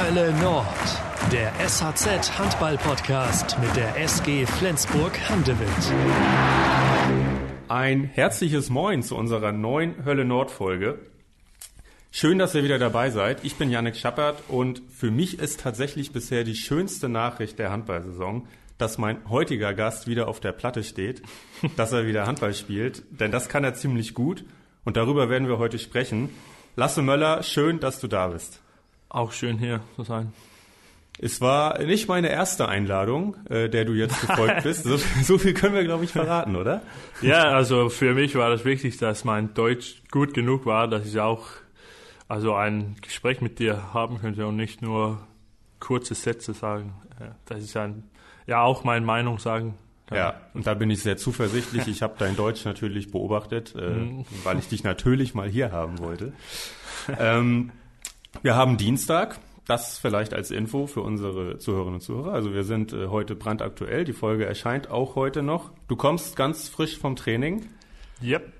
Hölle Nord, der SHZ Handball Podcast mit der SG Flensburg Handewitt. Ein herzliches Moin zu unserer neuen Hölle Nord Folge. Schön, dass ihr wieder dabei seid. Ich bin Yannick Schappert und für mich ist tatsächlich bisher die schönste Nachricht der Handballsaison, dass mein heutiger Gast wieder auf der Platte steht, dass er wieder Handball spielt, denn das kann er ziemlich gut und darüber werden wir heute sprechen. Lasse Möller, schön, dass du da bist. Auch schön hier zu sein. Es war nicht meine erste Einladung, äh, der du jetzt gefolgt bist. So, so, viel können wir, glaube ich, verraten, oder? Ja, also für mich war das wichtig, dass mein Deutsch gut genug war, dass ich auch also ein Gespräch mit dir haben könnte und nicht nur kurze Sätze sagen. Das ist ein, ja auch meine Meinung sagen. Ja, und da bin ich sehr zuversichtlich. Ich habe dein Deutsch natürlich beobachtet, äh, mhm. weil ich dich natürlich mal hier haben wollte. Ähm, wir haben Dienstag. Das vielleicht als Info für unsere Zuhörerinnen und Zuhörer. Also wir sind äh, heute brandaktuell. Die Folge erscheint auch heute noch. Du kommst ganz frisch vom Training. Yep.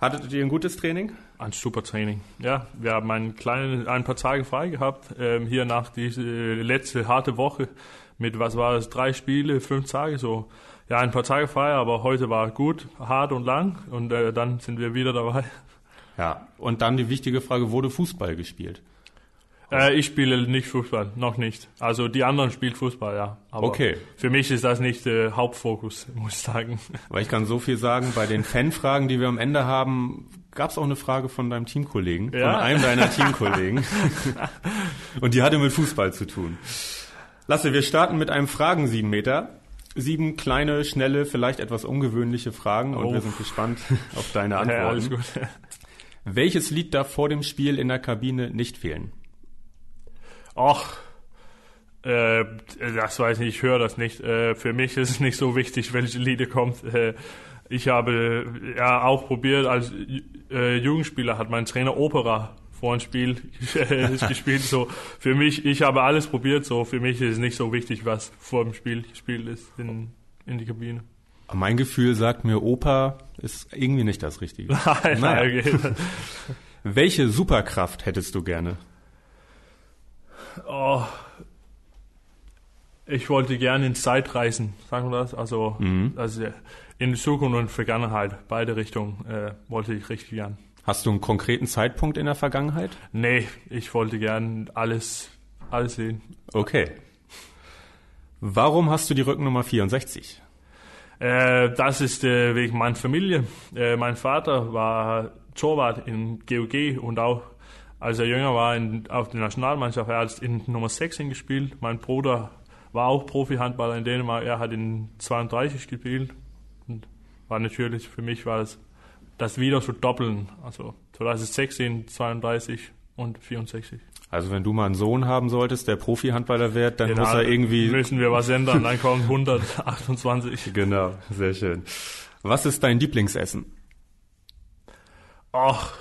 Hattet ihr ein gutes Training? Ein super Training. Ja, wir haben ein, kleine, ein paar Tage frei gehabt. Ähm, hier nach dieser äh, letzte harte Woche mit, was war das, drei Spiele, fünf Tage so. Ja, ein paar Tage frei, aber heute war gut, hart und lang und äh, dann sind wir wieder dabei. Ja, und dann die wichtige Frage, wurde Fußball gespielt? Äh, ich spiele nicht Fußball, noch nicht. Also die anderen spielen Fußball, ja. Aber okay. Für mich ist das nicht der äh, Hauptfokus, muss ich sagen. Weil ich kann so viel sagen, bei den Fanfragen, die wir am Ende haben, gab es auch eine Frage von deinem Teamkollegen, ja? von einem deiner Teamkollegen. Und die hatte mit Fußball zu tun. Lasse, wir starten mit einem Fragen sieben Meter. Sieben kleine, schnelle, vielleicht etwas ungewöhnliche Fragen und oh. wir sind gespannt auf deine Antworten. Ja, alles gut. Welches Lied darf vor dem Spiel in der Kabine nicht fehlen? Ach, äh, das weiß ich nicht, ich höre das nicht. Äh, für mich ist es nicht so wichtig, welche Lieder kommt. Äh, ich habe ja auch probiert, als äh, Jugendspieler hat mein Trainer Opera vor dem Spiel gespielt. So für mich, ich habe alles probiert. So für mich ist es nicht so wichtig, was vor dem Spiel gespielt ist in, in die Kabine. Mein Gefühl sagt mir, Oper ist irgendwie nicht das Richtige. Nein, naja. okay. Welche Superkraft hättest du gerne? Oh, ich wollte gerne in Zeit reisen, sagen wir das. Also, mhm. also in Zukunft und Vergangenheit, beide Richtungen äh, wollte ich richtig gern. Hast du einen konkreten Zeitpunkt in der Vergangenheit? Nee, ich wollte gern alles, alles sehen. Okay. Warum hast du die Rückennummer 64? Äh, das ist äh, wegen meiner Familie. Äh, mein Vater war Torwart in GOG und auch als er jünger war in, auf der Nationalmannschaft, er hat in Nummer 6 gespielt. Mein Bruder war auch Profi-Handballer in Dänemark, er hat in 32 gespielt. Und war natürlich, für mich war das, das wieder zu doppeln. Also 2016, 32 und 64. Also wenn du mal einen Sohn haben solltest, der Profi-Handballer wird, dann genau, muss er irgendwie... Müssen wir was ändern, dann kommen 128. genau, sehr schön. Was ist dein Lieblingsessen? Ach,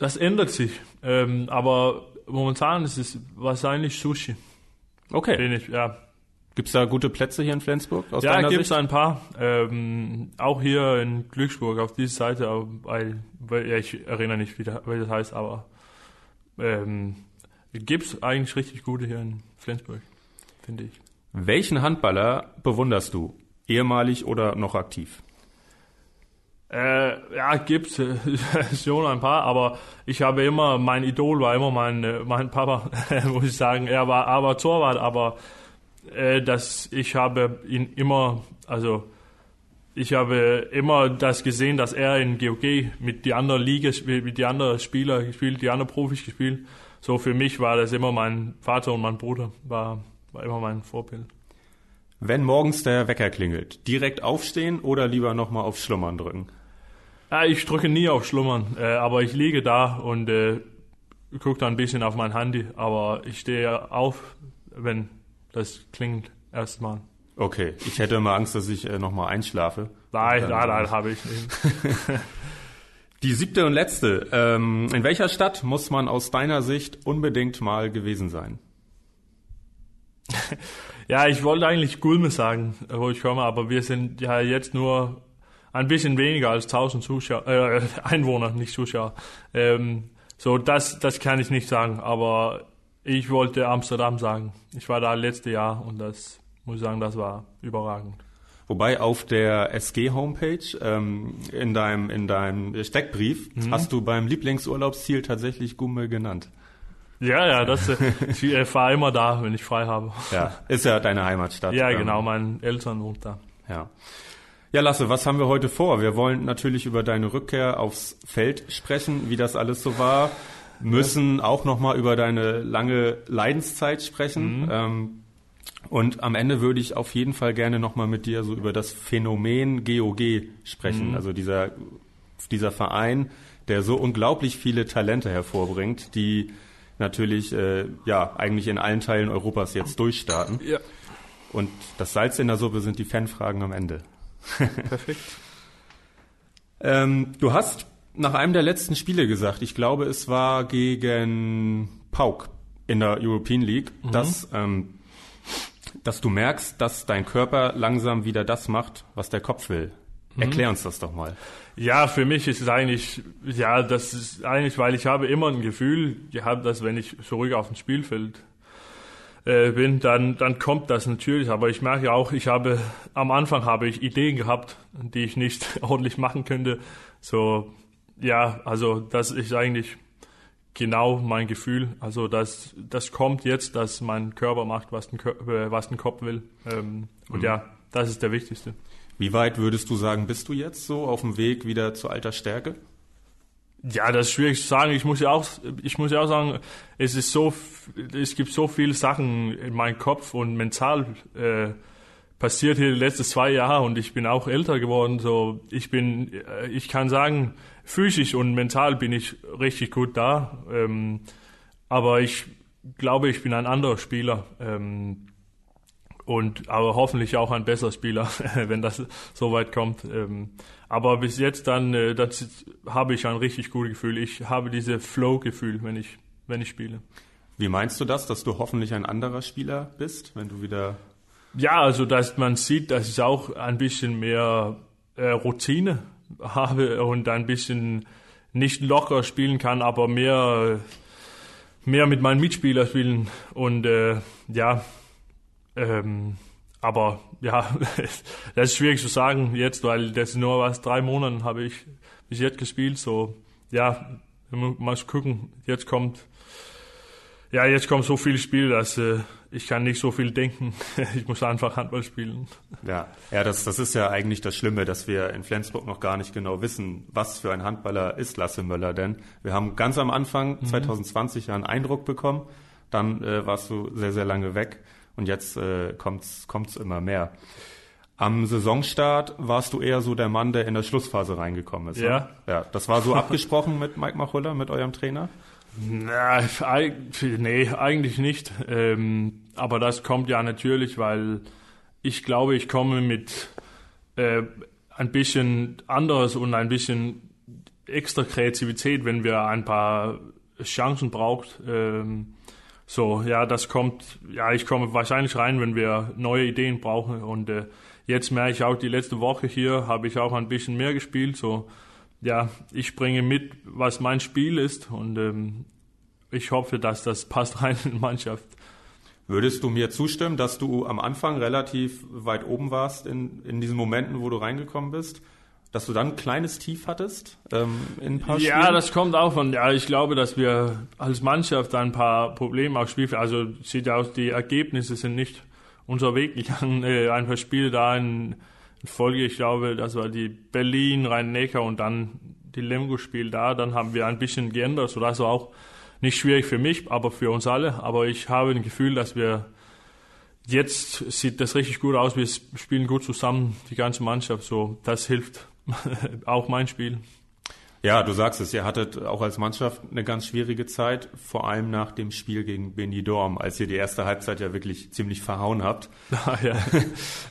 das ändert sich. Ähm, aber momentan ist es wahrscheinlich Sushi. Okay. Den ich, ja. Gibt es da gute Plätze hier in Flensburg? Ja, gibt es ein paar. Ähm, auch hier in Glücksburg auf dieser Seite, weil, weil ja, ich erinnere nicht, wie, das, wie das heißt, aber ähm, gibt es eigentlich richtig gute hier in Flensburg, finde ich. Welchen Handballer bewunderst du? Ehemalig oder noch aktiv? Äh, ja, gibt's äh, schon ein paar, aber ich habe immer, mein Idol war immer mein, äh, mein Papa, muss ich sagen. Er war aber Torwart, aber äh, das, ich habe ihn immer, also ich habe immer das gesehen, dass er in GOG mit die anderen Liga, mit die anderen Spieler gespielt, die anderen Profis gespielt. So für mich war das immer mein Vater und mein Bruder, war, war immer mein Vorbild. Wenn morgens der Wecker klingelt, direkt aufstehen oder lieber nochmal auf Schlummern drücken? Ja, ich drücke nie auf Schlummern, äh, aber ich liege da und äh, gucke dann ein bisschen auf mein Handy, aber ich stehe auf, wenn das klingt erstmal. Okay, ich hätte immer Angst, dass ich äh, nochmal einschlafe. Nein, nein, nein, habe ich nicht. Die siebte und letzte. Ähm, in welcher Stadt muss man aus deiner Sicht unbedingt mal gewesen sein? ja, ich wollte eigentlich Gulme sagen, wo ich komme, aber wir sind ja jetzt nur ein bisschen weniger als 1000 Zuschauer, äh, Einwohner, nicht Zuschauer. Ähm, so, das, das kann ich nicht sagen, aber Ich wollte Amsterdam sagen. Ich war da letztes Jahr und das muss ich sagen, das war überragend. Wobei auf der SG-Homepage ähm, in, deinem, in deinem Steckbrief mhm. hast du beim Lieblingsurlaubsziel tatsächlich Gumme genannt. Ja, ja, das, äh, ich äh, fahre immer da, wenn ich frei habe. Ja, ist ja deine Heimatstadt. Ja, genau, meine Eltern wohnen da. Ja. Ja, Lasse, was haben wir heute vor? Wir wollen natürlich über deine Rückkehr aufs Feld sprechen, wie das alles so war. Müssen ja. auch nochmal über deine lange Leidenszeit sprechen. Mhm. Ähm, und am Ende würde ich auf jeden Fall gerne nochmal mit dir so über das Phänomen GOG sprechen. Mhm. Also dieser, dieser Verein, der so unglaublich viele Talente hervorbringt, die natürlich äh, ja eigentlich in allen Teilen Europas jetzt durchstarten. Ja. Und das Salz in der Suppe sind die Fanfragen am Ende. Perfekt. ähm, du hast nach einem der letzten Spiele gesagt, ich glaube, es war gegen Pauk in der European League, mhm. dass ähm, dass du merkst, dass dein Körper langsam wieder das macht, was der Kopf will. Mhm. Erklär uns das doch mal. Ja, für mich ist es eigentlich, ja, das ist eigentlich, weil ich habe immer ein Gefühl gehabt, dass wenn ich zurück auf dem Spielfeld äh, bin, dann, dann kommt das natürlich. Aber ich merke auch, ich habe, am Anfang habe ich Ideen gehabt, die ich nicht ordentlich machen könnte. So, ja, also das ist eigentlich genau mein Gefühl. Also das, das kommt jetzt, dass mein Körper macht, was ein, äh, was ein Kopf will. Ähm, und mhm. ja, das ist der Wichtigste. Wie weit würdest du sagen, bist du jetzt so auf dem Weg wieder zur alter Stärke? Ja, das ist schwierig zu sagen. Ich muss ja auch, ich muss ja auch sagen, es ist so, es gibt so viele Sachen in meinem Kopf und mental äh, passiert hier die letzten zwei Jahre und ich bin auch älter geworden. So, ich bin, äh, ich kann sagen, physisch und mental bin ich richtig gut da. Ähm, aber ich glaube, ich bin ein anderer Spieler. Ähm, und aber hoffentlich auch ein besserer Spieler, wenn das so weit kommt. Ähm, aber bis jetzt dann, äh, das habe ich ein richtig gutes Gefühl. Ich habe diese Flow-Gefühl, wenn ich, wenn ich spiele. Wie meinst du das, dass du hoffentlich ein anderer Spieler bist, wenn du wieder? Ja, also dass man sieht, dass ich auch ein bisschen mehr äh, Routine habe und ein bisschen nicht locker spielen kann, aber mehr, mehr mit meinen Mitspielern spielen. Und äh, ja, ähm, aber ja, das ist schwierig zu sagen jetzt, weil das nur was drei Monate habe ich bis jetzt gespielt. So ja, mal gucken. Jetzt kommt ja, jetzt kommt so viel Spiel, dass äh, ich kann nicht so viel denken. ich muss einfach Handball spielen. Ja, ja, das, das ist ja eigentlich das Schlimme, dass wir in Flensburg noch gar nicht genau wissen, was für ein Handballer ist Lasse Möller denn. Wir haben ganz am Anfang mhm. 2020 ja einen Eindruck bekommen, dann äh, warst du sehr, sehr lange weg und jetzt äh, kommt's, kommt's immer mehr. Am Saisonstart warst du eher so der Mann, der in der Schlussphase reingekommen ist. Ja. Ne? Ja, das war so abgesprochen mit Mike Machulla, mit eurem Trainer? Na, nee, eigentlich nicht. Ähm, aber das kommt ja natürlich, weil ich glaube, ich komme mit äh, ein bisschen anderes und ein bisschen extra Kreativität, wenn wir ein paar Chancen braucht. Ähm, so, ja, das kommt, ja, ich komme wahrscheinlich rein, wenn wir neue Ideen brauchen. Und äh, jetzt merke ich auch, die letzte Woche hier habe ich auch ein bisschen mehr gespielt. So, ja, ich bringe mit, was mein Spiel ist und ähm, ich hoffe, dass das passt rein in die Mannschaft. Würdest du mir zustimmen, dass du am Anfang relativ weit oben warst in, in diesen Momenten, wo du reingekommen bist? Dass du dann ein kleines Tief hattest ähm, in ein paar Ja, Spielen? das kommt auch von, ja, ich glaube, dass wir als Mannschaft ein paar Probleme auch spielen. Also sieht aus, die Ergebnisse sind nicht unser Weg gegangen. Äh, ein paar Spiele da in Folge, ich glaube, das war die Berlin, Rhein-Neckar und dann die Lemgo-Spiel da. Dann haben wir ein bisschen geändert, sodass wir auch nicht schwierig für mich, aber für uns alle. Aber ich habe ein Gefühl, dass wir jetzt sieht das richtig gut aus. Wir spielen gut zusammen, die ganze Mannschaft. So, das hilft auch mein Spiel. Ja, du sagst es, ihr hattet auch als Mannschaft eine ganz schwierige Zeit, vor allem nach dem Spiel gegen Benidorm, als ihr die erste Halbzeit ja wirklich ziemlich verhauen habt. Ah, ja.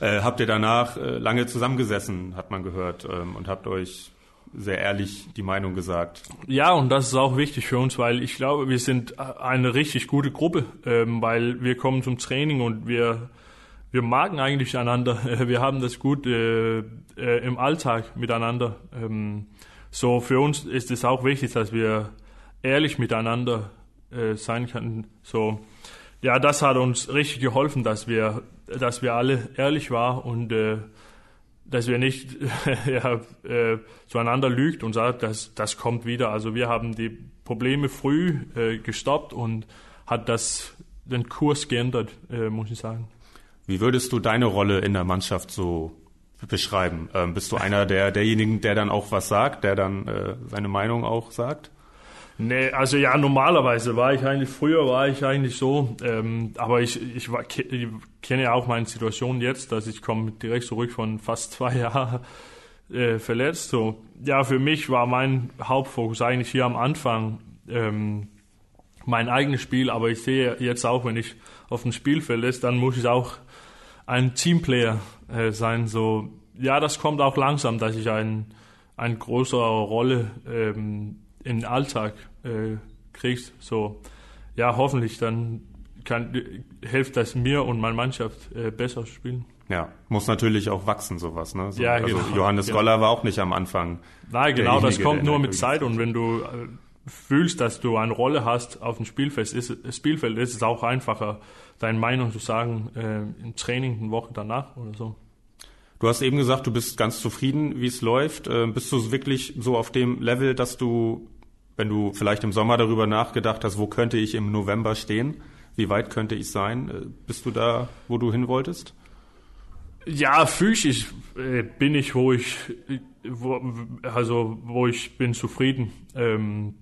äh, habt ihr danach äh, lange zusammengesessen, hat man gehört, ähm, und habt euch sehr ehrlich die Meinung gesagt. Ja, und das ist auch wichtig für uns, weil ich glaube, wir sind eine richtig gute Gruppe, ähm, weil wir kommen zum Training und wir, wir magen eigentlich einander. Wir haben das gut äh, äh, im Alltag miteinander. Ähm, so für uns ist es auch wichtig, dass wir ehrlich miteinander äh, sein kann. So, ja, das hat uns richtig geholfen, dass wir, dass wir alle ehrlich waren und äh, dass wir nicht ja, äh, zueinander lügt und sagt, dass das kommt wieder. Also wir haben die Probleme früh äh, gestoppt und hat das den Kurs geändert, äh, muss ich sagen. Wie würdest du deine Rolle in der Mannschaft so beschreiben? Ähm, bist du einer der derjenigen, der dann auch was sagt, der dann äh, seine Meinung auch sagt? Nee, also ja, normalerweise war ich eigentlich, früher war ich eigentlich so, ähm, aber ich, ich, war, ich kenne ja auch meine Situation jetzt, dass ich komme direkt zurück von fast zwei Jahren äh, verletzt. So, ja, für mich war mein Hauptfokus eigentlich hier am Anfang ähm, mein eigenes Spiel, aber ich sehe jetzt auch, wenn ich auf dem Spielfeld ist, dann muss ich auch ein Teamplayer äh, sein. So, ja, das kommt auch langsam, dass ich ein, eine größere Rolle ähm, in den Alltag äh, kriegst. So, ja, hoffentlich dann kann, hilft das mir und meiner Mannschaft äh, besser spielen. Ja, muss natürlich auch wachsen, sowas. Ne? So, ja, also genau. Johannes genau. Goller war auch nicht am Anfang. Nein, genau, das kommt nur mit Zeit und wenn du äh, fühlst, dass du eine Rolle hast auf dem Spielfeld, ist, Spielfeld ist es auch einfacher, deine Meinung zu sagen äh, im Training eine Woche danach oder so. Du hast eben gesagt, du bist ganz zufrieden, wie es läuft. Äh, bist du wirklich so auf dem Level, dass du wenn du vielleicht im Sommer darüber nachgedacht hast, wo könnte ich im November stehen? Wie weit könnte ich sein? Äh, bist du da, wo du hin wolltest? Ja, physisch äh, bin ich, wo ich, wo, also wo ich bin zufrieden. Ähm,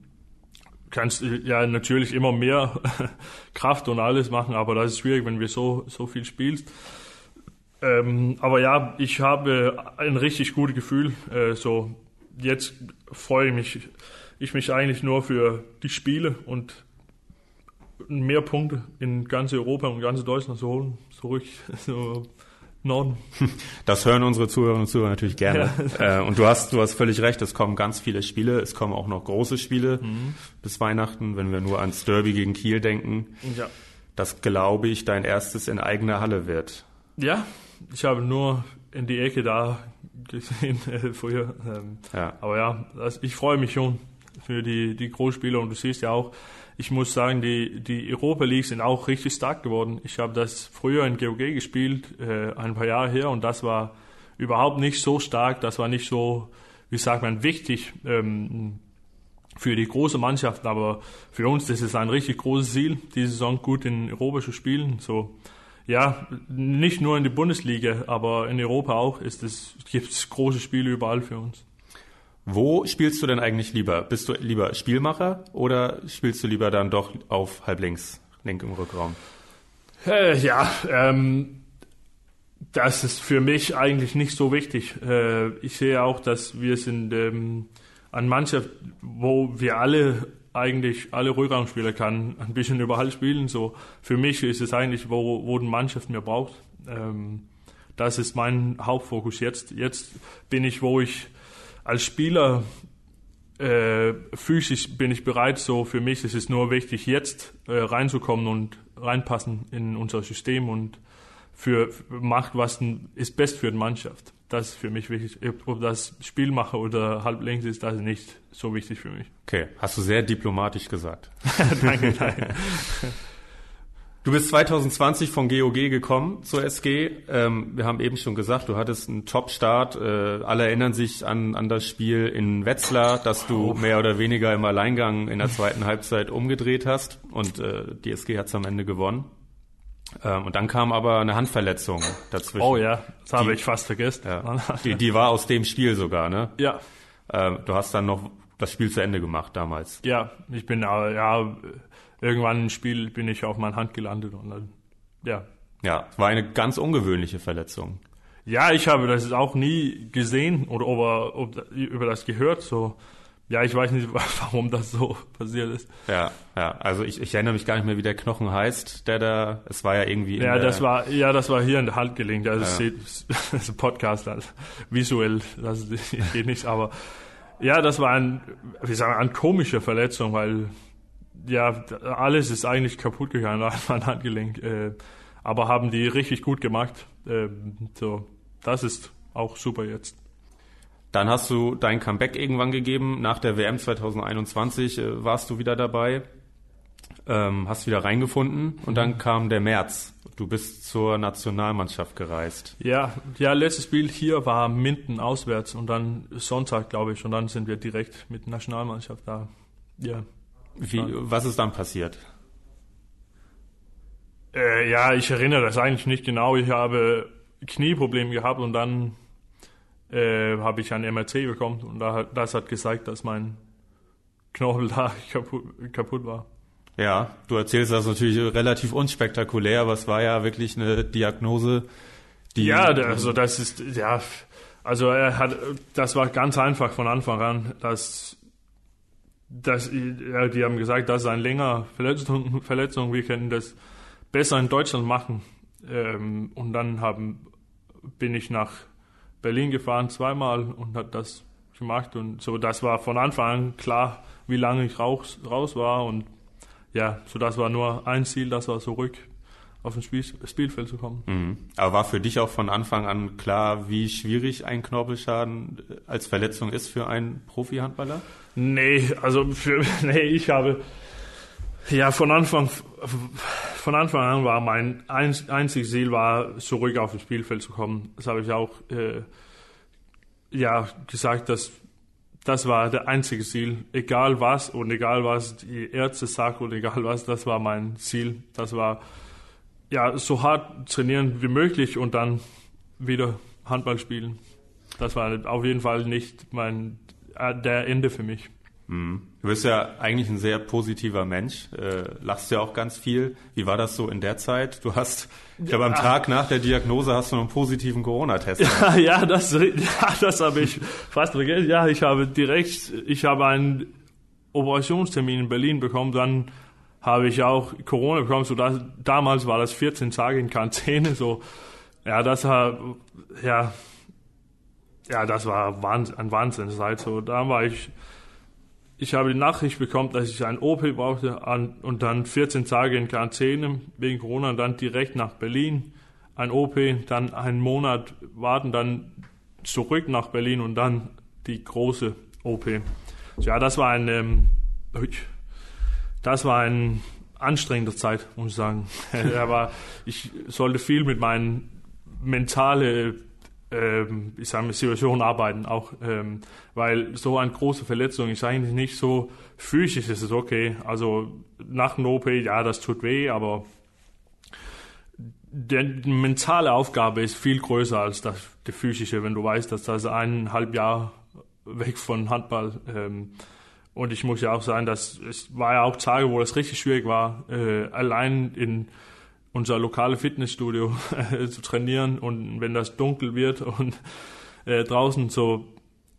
kannst ja natürlich immer mehr Kraft und alles machen, aber das ist schwierig, wenn wir so so viel spielst. Ähm, aber ja, ich habe ein richtig gutes Gefühl. Äh, so jetzt freue ich mich ich mich eigentlich nur für die Spiele und mehr Punkte in ganz Europa und ganz Deutschland zu holen, zurück so Norden. Das hören unsere Zuhörerinnen und Zuhörer natürlich gerne. Ja. Äh, und du hast, du hast völlig recht, es kommen ganz viele Spiele, es kommen auch noch große Spiele mhm. bis Weihnachten, wenn wir nur ans Derby gegen Kiel denken. Ja. Das glaube ich dein erstes in eigener Halle wird. Ja, ich habe nur in die Ecke da gesehen äh, früher. Ähm, ja. Aber ja, das, ich freue mich schon für die, die Großspieler. Und du siehst ja auch, ich muss sagen, die, die Europa League sind auch richtig stark geworden. Ich habe das früher in GOG gespielt, äh, ein paar Jahre her, und das war überhaupt nicht so stark. Das war nicht so, wie sagt man, wichtig ähm, für die große Mannschaft. Aber für uns das ist ein richtig großes Ziel, diese Saison gut in Europa zu spielen. So, ja, nicht nur in der Bundesliga, aber in Europa auch ist es, gibt es große Spiele überall für uns. Wo spielst du denn eigentlich lieber? Bist du lieber Spielmacher oder spielst du lieber dann doch auf halblinks, link im Rückraum? Äh, ja, ähm, das ist für mich eigentlich nicht so wichtig. Äh, ich sehe auch, dass wir sind ähm, an Mannschaft, wo wir alle eigentlich alle Rückraumspieler kann ein bisschen überall spielen. So für mich ist es eigentlich, wo, wo die Mannschaft mir braucht. Ähm, das ist mein Hauptfokus jetzt. Jetzt bin ich, wo ich als Spieler äh, physisch bin ich bereit, so für mich ist es nur wichtig, jetzt äh, reinzukommen und reinpassen in unser System und für, macht, was ist best für die Mannschaft. Das ist für mich wichtig. Ob das Spielmacher oder halblinks ist, das ist nicht so wichtig für mich. Okay, hast du sehr diplomatisch gesagt. danke, danke. Du bist 2020 von GOG gekommen zur SG. Ähm, wir haben eben schon gesagt, du hattest einen Top-Start. Äh, alle erinnern sich an, an das Spiel in Wetzlar, dass du mehr oder weniger im Alleingang in der zweiten Halbzeit umgedreht hast und äh, die SG hat es am Ende gewonnen. Ähm, und dann kam aber eine Handverletzung dazwischen. Oh ja, das habe ich fast vergessen. Ja, die, die war aus dem Spiel sogar, ne? Ja. Ähm, du hast dann noch das Spiel zu Ende gemacht damals. Ja, ich bin äh, ja irgendwann im Spiel bin ich auf meine Hand gelandet und dann, ja. Ja, war eine ganz ungewöhnliche Verletzung. Ja, ich habe das auch nie gesehen oder über, über das gehört. So, ja, ich weiß nicht, warum das so passiert ist. Ja, ja. Also ich, ich erinnere mich gar nicht mehr, wie der Knochen heißt, der da. Es war ja irgendwie. ja, das war ja, das war hier in der Handgelenk. Also ja. das ist ein Podcast, also visuell, das geht nicht. Aber ja, das war ein, wie sagen, eine komische Verletzung, weil ja, alles ist eigentlich kaputt gegangen an Handgelenk. Äh, aber haben die richtig gut gemacht. Äh, so, das ist auch super jetzt. Dann hast du dein Comeback irgendwann gegeben. Nach der WM 2021 äh, warst du wieder dabei. ähm, hast wieder reingefunden und dann kam der März. Du bist zur Nationalmannschaft gereist. Ja, ja, letztes Spiel hier war Minden auswärts und dann Sonntag, glaube ich, und dann sind wir direkt mit Nationalmannschaft da. Ja. Wie, was ist dann passiert? Äh, ja, ich erinnere das eigentlich nicht genau. Ich habe Knieprobleme gehabt und dann äh, habe ich ein MRT bekommen und da, das hat gezeigt, dass mein Knochen da kaputt, kaputt war. Ja, du erzählst das natürlich relativ unspektakulär, aber es war ja wirklich eine Diagnose, die. Ja, also das ist, ja, also er hat, das war ganz einfach von Anfang an, dass, dass ja, die haben gesagt, das ist eine längere Verletzung, wir können das besser in Deutschland machen. Ähm, und dann haben, bin ich nach Berlin gefahren zweimal und hat das gemacht und so, das war von Anfang an klar, wie lange ich raus, raus war und ja, so das war nur ein Ziel, das war zurück auf ein Spiel, Spielfeld zu kommen. Mhm. Aber war für dich auch von Anfang an klar, wie schwierig ein Knorpelschaden als Verletzung ist für einen Profi-Handballer? Nee, also für, nee, ich habe ja von Anfang von Anfang an war mein einziges Ziel war zurück auf das Spielfeld zu kommen. Das habe ich auch äh, ja gesagt, dass das war der einzige Ziel. Egal was und egal was die Ärzte sagen und egal was, das war mein Ziel. Das war ja so hart trainieren wie möglich und dann wieder Handball spielen. Das war auf jeden Fall nicht mein der Ende für mich. Mhm. Du bist ja eigentlich ein sehr positiver Mensch, äh, lachst ja auch ganz viel. Wie war das so in der Zeit? Du hast, ich glaube, am Tag nach der Diagnose hast du einen positiven Corona-Test. Ja, ja, das, ja, das habe ich fast vergessen. Ja, ich habe direkt, ich habe einen Operationstermin in Berlin bekommen, dann habe ich auch Corona bekommen. So das, damals war das 14 Tage in Quarantäne. So, ja, das war, ja, ja, das war Wahnsinn, ein Wahnsinnszeit. So, da war ich ich habe die Nachricht bekommen, dass ich ein OP brauchte und dann 14 Tage in Quarantäne wegen Corona dann direkt nach Berlin ein OP, dann einen Monat warten, dann zurück nach Berlin und dann die große OP. Ja, das war ein, ähm, das war ein anstrengende Zeit, muss ich sagen. Aber ich sollte viel mit meinen mentalen ähm, ich sage mal, Situation arbeiten auch, ähm, weil so eine große Verletzung ist eigentlich nicht so physisch, ist es okay. Also nach einem OP, ja, das tut weh, aber die mentale Aufgabe ist viel größer als das, die physische, wenn du weißt, dass das eineinhalb Jahre weg von Handball ähm, und ich muss ja auch sagen, dass es war ja auch Tage, wo es richtig schwierig war, äh, allein in unser lokale Fitnessstudio zu trainieren und wenn das dunkel wird und äh, draußen so,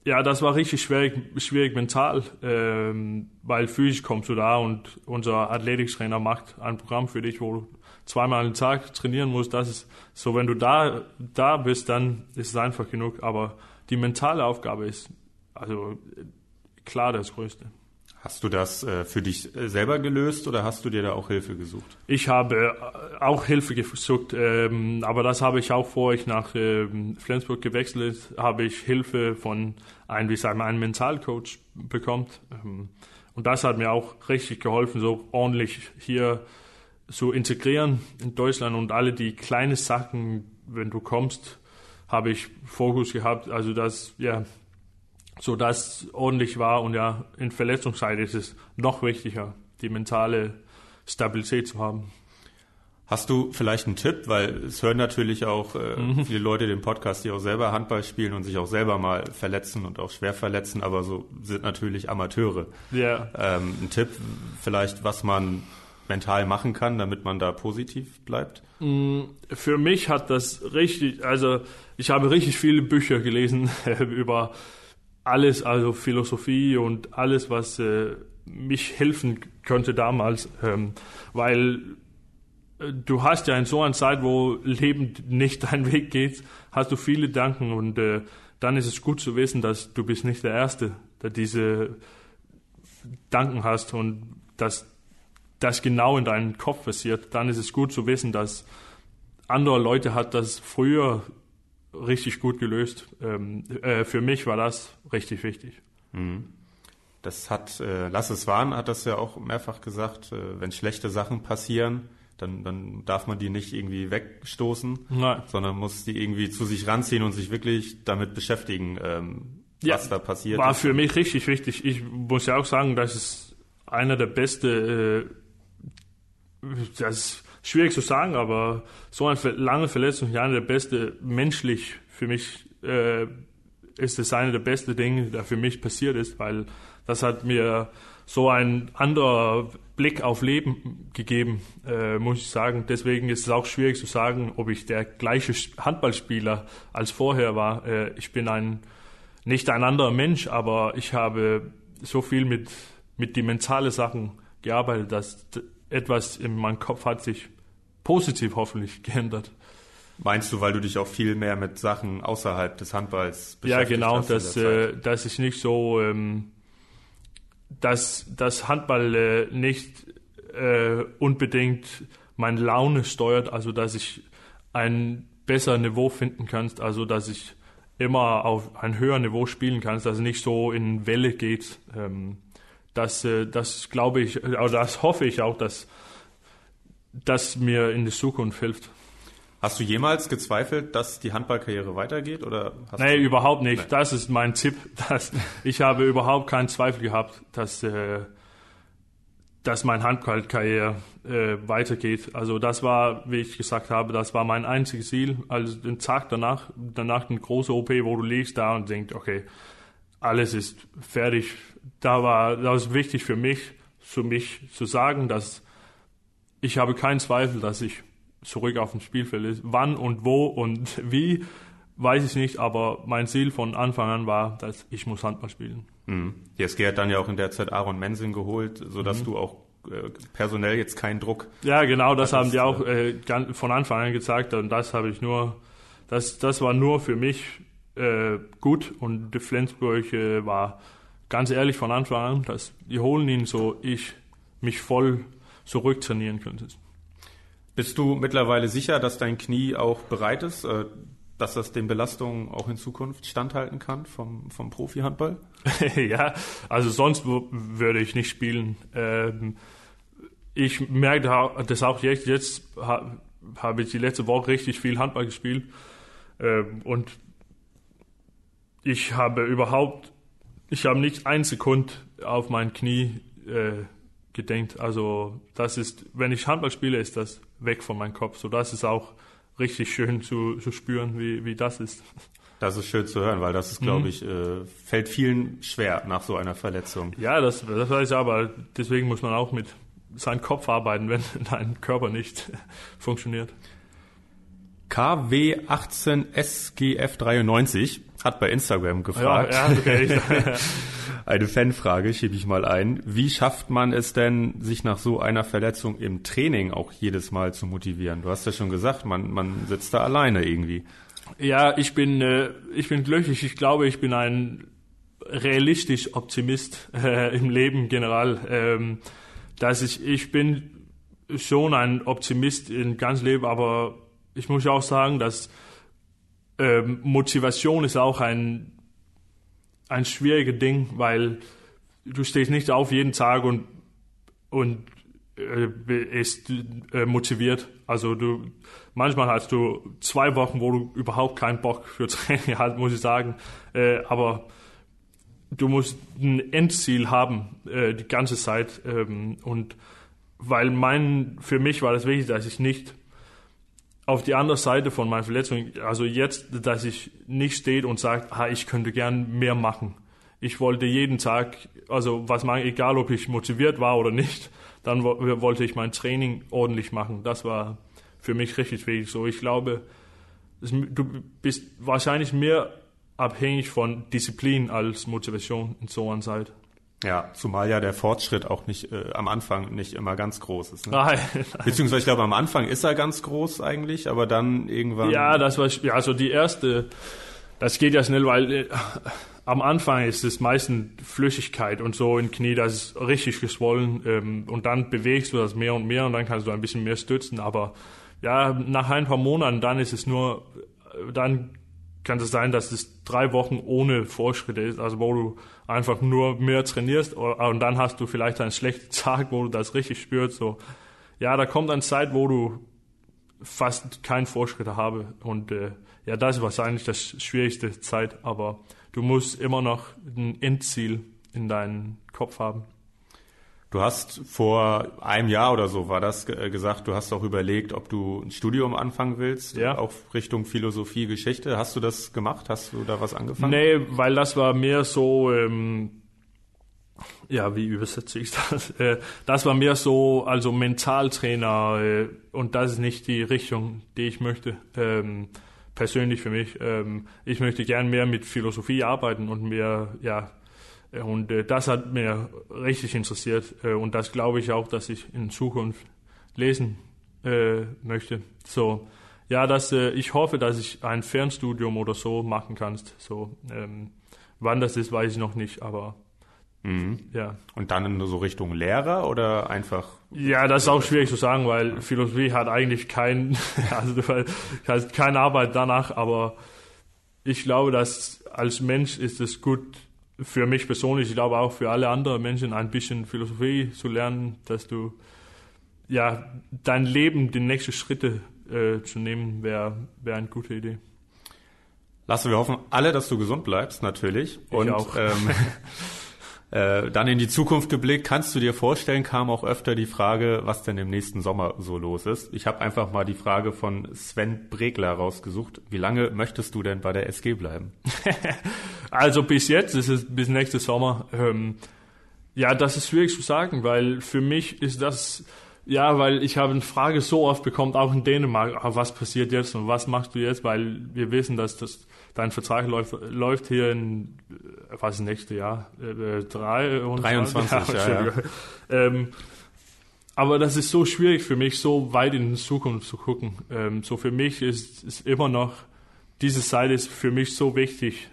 ja, das war richtig schwierig, schwierig mental, ähm, weil physisch kommst du da und unser Athletiktrainer macht ein Programm für dich, wo du zweimal am Tag trainieren musst. Das ist so, wenn du da, da bist, dann ist es einfach genug. Aber die mentale Aufgabe ist also klar das Größte. Hast du das äh, für dich äh, selber gelöst oder hast du dir da auch Hilfe gesucht? Ich habe äh, auch Hilfe gesucht, ähm, aber das habe ich auch vor ich nach ähm, Flensburg gewechselt, habe ich Hilfe von einem, wie sagen wir, einem Mentalcoach bekommen. Ähm, und das hat mir auch richtig geholfen, so ordentlich hier zu integrieren in Deutschland und alle die kleinen Sachen, wenn du kommst, habe ich Fokus gehabt. Also das, ja, so dass ordentlich war und ja, in Verletzungszeit ist es noch wichtiger, die mentale Stabilität zu haben. Hast du vielleicht einen Tipp, weil es hören natürlich auch äh, mhm. viele Leute den Podcast, die auch selber Handball spielen und sich auch selber mal verletzen und auch schwer verletzen, aber so sind natürlich Amateure. Ja. Ähm, ein Tipp vielleicht, was man mental machen kann, damit man da positiv bleibt? Mm, für mich hat das richtig, also ich habe richtig viele Bücher gelesen über alles, also Philosophie und alles, was äh, mich helfen könnte damals, ähm, weil äh, du hast ja in so einer Zeit, wo Leben nicht deinen Weg geht, hast du viele Gedanken und äh, dann ist es gut zu wissen, dass du bist nicht der Erste, der diese Gedanken hast und dass das genau in deinem Kopf passiert. Dann ist es gut zu wissen, dass andere Leute hat das früher richtig gut gelöst. Ähm, äh, für mich war das richtig wichtig. Mhm. Das hat äh, Lasse Swan hat das ja auch mehrfach gesagt, äh, wenn schlechte Sachen passieren, dann, dann darf man die nicht irgendwie wegstoßen, Nein. sondern muss die irgendwie zu sich ranziehen und sich wirklich damit beschäftigen, ähm, ja, was da passiert. War ist. für mich richtig wichtig. Ich muss ja auch sagen, das ist einer der beste, äh, das schwierig zu sagen, aber so eine lange Verletzung, ja, der beste menschlich für mich äh, ist es eine der besten Dinge, der für mich passiert ist, weil das hat mir so ein anderer Blick auf Leben gegeben, äh, muss ich sagen. Deswegen ist es auch schwierig zu sagen, ob ich der gleiche Handballspieler als vorher war. Äh, ich bin ein nicht ein anderer Mensch, aber ich habe so viel mit mit die mentale Sachen gearbeitet, dass etwas in meinem Kopf hat sich positiv hoffentlich geändert. Meinst du, weil du dich auch viel mehr mit Sachen außerhalb des Handballs beschäftigst? Ja, genau, dass, äh, dass ich nicht so, ähm, dass das Handball äh, nicht äh, unbedingt meine Laune steuert, also dass ich ein besseres Niveau finden kann, also dass ich immer auf ein höheres Niveau spielen kann, dass es nicht so in Welle geht. Ähm, das, äh, das glaube ich, also das hoffe ich auch, dass das mir in der Zukunft hilft. Hast du jemals gezweifelt, dass die Handballkarriere weitergeht? Oder hast nee, überhaupt nicht. Nee. Das ist mein Tipp. Dass ich habe überhaupt keinen Zweifel gehabt, dass, äh, dass meine Handballkarriere äh, weitergeht. Also das war, wie ich gesagt habe, das war mein einziges Ziel. Also den Tag danach, danach eine große OP, wo du liegst da und denkst, okay, alles ist fertig. Da war, das wichtig für mich, für mich zu sagen, dass ich habe keinen Zweifel, dass ich zurück auf dem Spielfeld ist. Wann und wo und wie, weiß ich nicht, aber mein Ziel von Anfang an war, dass ich muss Handball spielen. Mhm. Die SG hat dann ja auch in der Zeit Aaron Mensing geholt, sodass mhm. du auch äh, personell jetzt keinen Druck. Ja, genau, das haben die auch äh, von Anfang an gezeigt und das habe ich nur, das, das war nur für mich äh, gut und die Flensburg äh, war ganz ehrlich von Anfang an, dass die holen ihn so, ich mich voll zurück trainieren könnte. Bist du mittlerweile sicher, dass dein Knie auch bereit ist, äh, dass das den Belastungen auch in Zukunft standhalten kann vom, vom Profi-Handball? ja, also sonst würde ich nicht spielen. Ähm, ich merke das auch jetzt, jetzt habe ich die letzte Woche richtig viel Handball gespielt ähm, und ich habe überhaupt, ich habe nicht ein Sekund auf mein Knie äh, gedenkt. Also das ist, wenn ich Handball spiele, ist das weg von meinem Kopf. So das ist auch richtig schön zu, zu spüren, wie, wie das ist. Das ist schön zu hören, weil das ist, glaube mhm. ich, äh, fällt vielen schwer nach so einer Verletzung. Ja, das, das weiß ich aber. Deswegen muss man auch mit seinem Kopf arbeiten, wenn dein Körper nicht funktioniert. KW18SGF93 hat bei Instagram gefragt. Ja, ja, okay. Eine Fanfrage schiebe ich mal ein. Wie schafft man es denn, sich nach so einer Verletzung im Training auch jedes Mal zu motivieren? Du hast ja schon gesagt, man, man sitzt da alleine irgendwie. Ja, ich bin, äh, ich bin glücklich. Ich glaube, ich bin ein realistisch Optimist äh, im Leben generell. Ähm, dass ich, ich bin schon ein Optimist in ganz Leben, aber ich muss auch sagen, dass ähm, Motivation ist auch ein, ein schwieriges Ding, weil du stehst nicht auf jeden Tag und, und äh, ist äh, motiviert. Also du manchmal hast du zwei Wochen, wo du überhaupt keinen Bock für Training hast, muss ich sagen. Äh, aber du musst ein Endziel haben äh, die ganze Zeit. Ähm, und weil mein, für mich war das wichtig, dass ich nicht auf die andere Seite von meiner Verletzung, also jetzt, dass ich nicht steht und sagt, ah, ich könnte gern mehr machen. Ich wollte jeden Tag, also was man, egal ob ich motiviert war oder nicht, dann wollte ich mein Training ordentlich machen. Das war für mich richtig wichtig. So, ich glaube, du bist wahrscheinlich mehr abhängig von Disziplin als Motivation in so einer Zeit. Ja, zumal ja der Fortschritt auch nicht äh, am Anfang nicht immer ganz groß ist. Ne? Nein, nein. Beziehungsweise ich glaube am Anfang ist er ganz groß eigentlich, aber dann irgendwann. Ja, das war ja also die erste. Das geht ja schnell, weil äh, am Anfang ist es meistens Flüssigkeit und so im Knie, das ist richtig geschwollen ähm, und dann bewegst du das mehr und mehr und dann kannst du ein bisschen mehr stützen. Aber ja, nach ein paar Monaten dann ist es nur, dann kann es sein, dass es drei Wochen ohne Fortschritte ist, also wo du einfach nur mehr trainierst und dann hast du vielleicht einen schlechten Tag, wo du das richtig spürst. So, ja, da kommt eine Zeit, wo du fast keinen Fortschritt habe und äh, ja, das ist wahrscheinlich das schwierigste Zeit, aber du musst immer noch ein Endziel in deinem Kopf haben. Du hast vor einem Jahr oder so war das gesagt, du hast auch überlegt, ob du ein Studium anfangen willst, ja. auch Richtung Philosophie, Geschichte. Hast du das gemacht? Hast du da was angefangen? Nee, weil das war mehr so, ähm, ja, wie übersetze ich das? Äh, das war mehr so, also Mentaltrainer äh, und das ist nicht die Richtung, die ich möchte. Ähm, persönlich für mich. Ähm, ich möchte gern mehr mit Philosophie arbeiten und mehr, ja, und äh, das hat mir richtig interessiert äh, und das glaube ich auch, dass ich in Zukunft lesen äh, möchte. So, ja, dass äh, ich hoffe, dass ich ein Fernstudium oder so machen kannst. So, ähm, wann das ist, weiß ich noch nicht, aber mhm. ja. Und dann in so Richtung Lehrer oder einfach? Ja, das ist auch schwierig zu sagen, weil Philosophie hat eigentlich kein, also du hast keine Arbeit danach, aber ich glaube, dass als Mensch ist es gut für mich persönlich, ich glaube auch für alle anderen Menschen, ein bisschen Philosophie zu lernen, dass du ja dein Leben, die nächsten Schritte äh, zu nehmen, wäre wär eine gute Idee. Lasse, wir hoffen alle, dass du gesund bleibst, natürlich. Ich Und auch. Ähm, Äh, dann in die Zukunft geblickt, kannst du dir vorstellen, kam auch öfter die Frage, was denn im nächsten Sommer so los ist. Ich habe einfach mal die Frage von Sven Bregler rausgesucht. Wie lange möchtest du denn bei der SG bleiben? also bis jetzt ist es bis nächstes Sommer. Ähm, ja, das ist schwierig zu sagen, weil für mich ist das ja, weil ich habe eine Frage so oft bekommen, auch in Dänemark, ah, was passiert jetzt und was machst du jetzt, weil wir wissen, dass das, dein Vertrag läuft, läuft hier in, äh, was nächste Jahr, äh, drei, 23, ja, ja. Ähm, aber das ist so schwierig für mich, so weit in die Zukunft zu gucken. Ähm, so für mich ist, ist immer noch, diese Seite ist für mich so wichtig,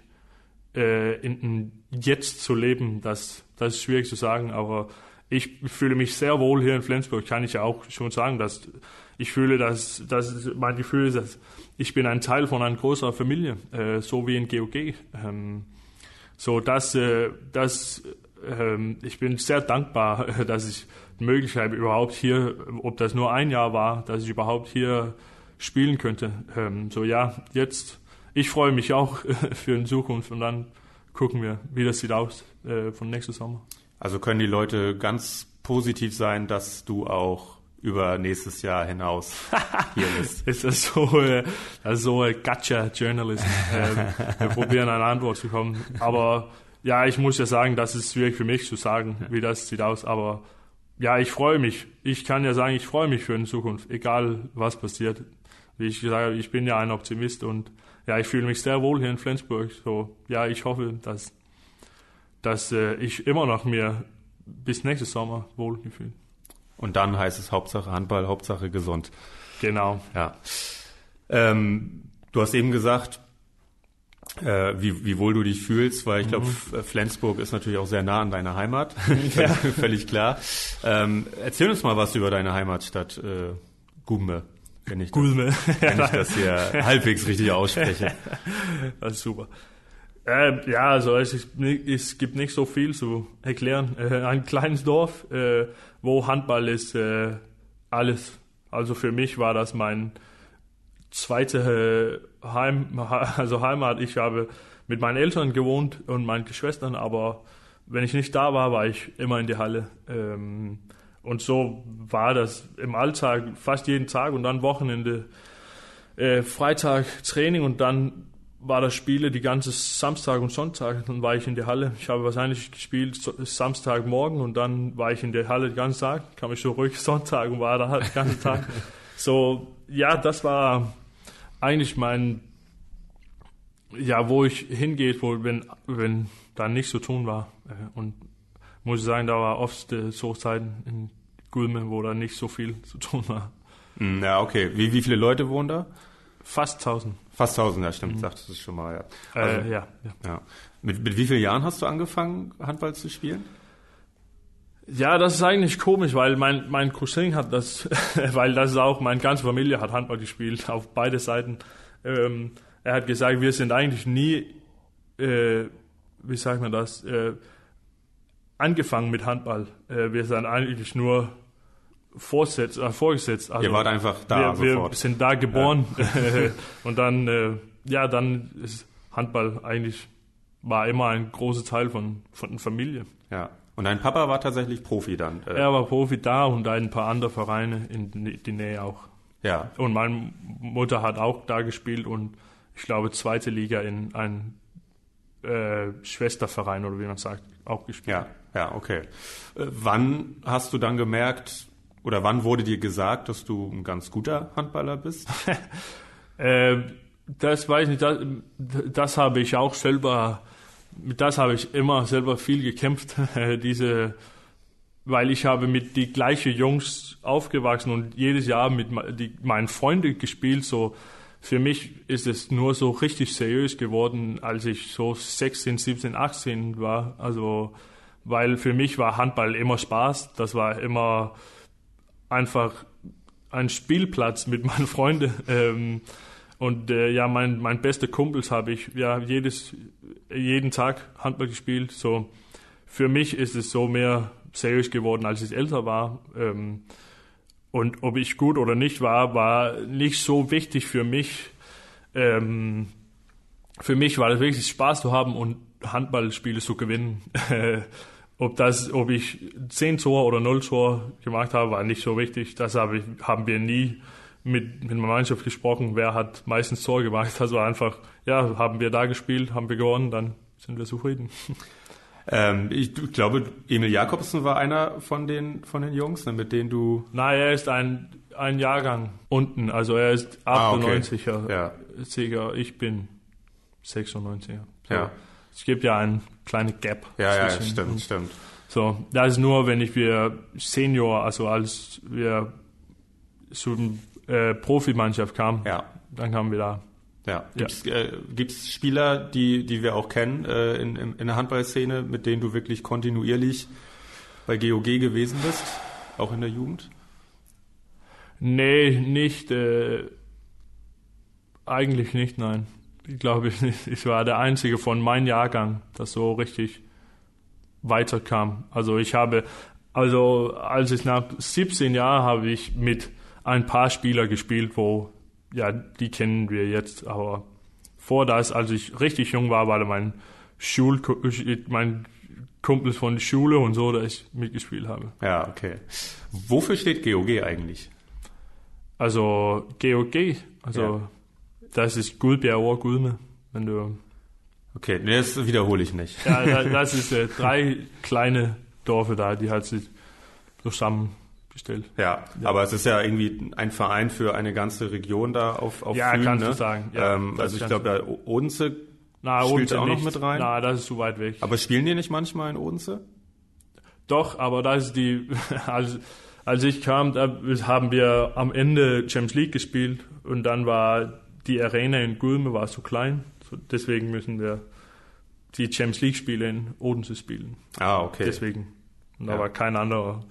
äh, in, in jetzt zu leben, dass das ist schwierig zu sagen, aber ich fühle mich sehr wohl hier in Flensburg, kann ich ja auch schon sagen, dass ich fühle, dass, dass mein Gefühl ist, dass ich bin ein Teil von einer größeren Familie, äh, so wie in GOG. Ähm, so dass, äh, dass ähm, ich bin sehr dankbar, dass ich die Möglichkeit überhaupt hier, ob das nur ein Jahr war, dass ich überhaupt hier spielen könnte. Ähm, so ja, jetzt, ich freue mich auch für die Zukunft und dann gucken wir, wie das sieht aus äh, von nächsten Sommer. Also können die Leute ganz positiv sein, dass du auch über nächstes Jahr hinaus hier bist. ist das so, äh, das ist so ein Gotcha-Journalist. Ähm, wir probieren eine Antwort zu kommen. Aber ja, ich muss ja sagen, das ist schwierig für mich zu sagen, wie das sieht aus. Aber ja, ich freue mich. Ich kann ja sagen, ich freue mich für die Zukunft, egal was passiert. Wie ich gesagt habe, ich bin ja ein Optimist und ja, ich fühle mich sehr wohl hier in Flensburg. So, ja, ich hoffe, dass dass äh, ich immer noch mir bis nächstes Sommer wohlgefühlt. Und dann heißt es Hauptsache Handball, Hauptsache gesund. Genau. Ja. Ähm, du hast eben gesagt, äh, wie, wie wohl du dich fühlst, weil ich glaube, mhm. Flensburg ist natürlich auch sehr nah an deiner Heimat. Ja. Völlig klar. Ähm, erzähl uns mal was über deine Heimatstadt äh, Gumme. Wenn ich, das, wenn ich das hier halbwegs richtig ausspreche. Das ist super. Äh, ja, also es, es gibt nicht so viel zu erklären. Äh, ein kleines Dorf, äh, wo Handball ist äh, alles. Also für mich war das mein zweite Heim, also Heimat. Ich habe mit meinen Eltern gewohnt und meinen Geschwistern, aber wenn ich nicht da war, war ich immer in der Halle. Ähm, und so war das im Alltag fast jeden Tag und dann Wochenende, äh, Freitag Training und dann war das Spiele die ganze Samstag und Sonntag. Dann war ich in der Halle. Ich habe wahrscheinlich gespielt Samstagmorgen und dann war ich in der Halle den ganzen Tag. Kam ich zurück Sonntag und war da halt den ganzen Tag. so, ja, das war eigentlich mein, ja, wo ich hingehe, wo, wenn, wenn da nichts zu tun war. Äh, und muss ich sagen, da war oft so Zeiten in Gulme, wo da nicht so viel zu tun war. Hm, ja, okay. Wie, wie viele Leute wohnen da? Fast 1000. Fast 1000, ja, stimmt, mhm. sagtest du schon mal, ja. Also, äh, ja, ja. ja. Mit, mit wie vielen Jahren hast du angefangen, Handball zu spielen? Ja, das ist eigentlich komisch, weil mein, mein Cousin hat das, weil das ist auch, meine ganze Familie hat Handball gespielt, auf beide Seiten. Ähm, er hat gesagt, wir sind eigentlich nie, äh, wie sagt man das, äh, angefangen mit Handball. Äh, wir sind eigentlich nur vorsetzt, äh, vorgesetzt. Also Ihr wart einfach da wir, wir sind da geboren ja. und dann, äh, ja, dann ist Handball eigentlich war immer ein großer Teil von, von der Familie. Ja. Und dein Papa war tatsächlich Profi dann? Äh. Er war Profi da und ein paar andere Vereine in die Nähe auch. Ja. Und meine Mutter hat auch da gespielt und ich glaube zweite Liga in einem äh, Schwesterverein oder wie man sagt, auch gespielt. Ja, ja, okay. Äh, wann hast du dann gemerkt oder wann wurde dir gesagt, dass du ein ganz guter Handballer bist? äh, das weiß ich nicht, das, das habe ich auch selber das habe ich immer selber viel gekämpft, diese, weil ich habe mit die gleichen Jungs aufgewachsen und jedes Jahr mit die, meinen Freunden gespielt. So für mich ist es nur so richtig seriös geworden, als ich so 16, 17, 18 war. Also weil für mich war Handball immer Spaß. Das war immer einfach ein Spielplatz mit meinen Freunden. Ähm, und äh, ja, mein, mein beste Kumpels habe ich ja jedes, jeden Tag Handball gespielt. So für mich ist es so mehr seriös geworden, als ich älter war. Ähm, und ob ich gut oder nicht war, war nicht so wichtig für mich. Ähm, für mich war es wirklich Spaß zu haben und Handballspiele zu gewinnen. ob das, ob ich 10 Tor oder 0 Tor gemacht habe, war nicht so wichtig. Das habe ich, haben wir nie mit, mit meiner Mannschaft gesprochen, wer hat meistens Tor gemacht. Also einfach, ja, haben wir da gespielt, haben wir gewonnen, dann sind wir zufrieden. Ähm, ich glaube, Emil Jakobsen war einer von den, von den Jungs, ne, mit denen du. Nein, er ist ein, ein Jahrgang unten. Also er ist 98er ah, okay. ja. Sieger. Ich bin 96er. So. Ja. Es gibt ja ein kleines Gap. Ja, ja, stimmt, stimmt. So, das ist nur, wenn ich wir Senior, also als wir zum äh, Profimannschaft kam, ja. dann kamen wir da. Ja. Gibt es äh, Spieler, die, die wir auch kennen äh, in, in, in der Handballszene, mit denen du wirklich kontinuierlich bei GOG gewesen bist, auch in der Jugend? Nee, nicht. Äh, eigentlich nicht, nein. Ich glaube ich war der Einzige von meinem Jahrgang, das so richtig weiterkam. Also ich habe, also als ich nach 17 Jahren habe ich mit ein paar Spieler gespielt, wo, ja, die kennen wir jetzt, aber vor das, als ich richtig jung war, war da mein Schul, mein Kumpel von der Schule und so, da ich mitgespielt habe. Ja, okay. Wofür steht GOG eigentlich? Also GOG, also ja. Das ist Guldbjerg Gudme, wenn du. Okay, das wiederhole ich nicht. Ja, das ist äh, drei kleine Dörfer da, die halt sich zusammen gestellt. Ja, ja, aber es ist ja irgendwie ein Verein für eine ganze Region da auf, auf Ja, Fühlen, kannst ne? du sagen. Ja, ähm, also ich glaube, ja, Odense Na, spielt Odense auch nicht. noch mit rein. Na, das ist zu weit weg. Aber spielen die nicht manchmal in Odense? Doch, aber da ist die, als, als ich kam, da haben wir am Ende Champions League gespielt und dann war die Arena in Gulme war zu klein. deswegen müssen wir die Champions League Spiele in Odense spielen. Ah, okay. Deswegen. Und da ja. war kein anderer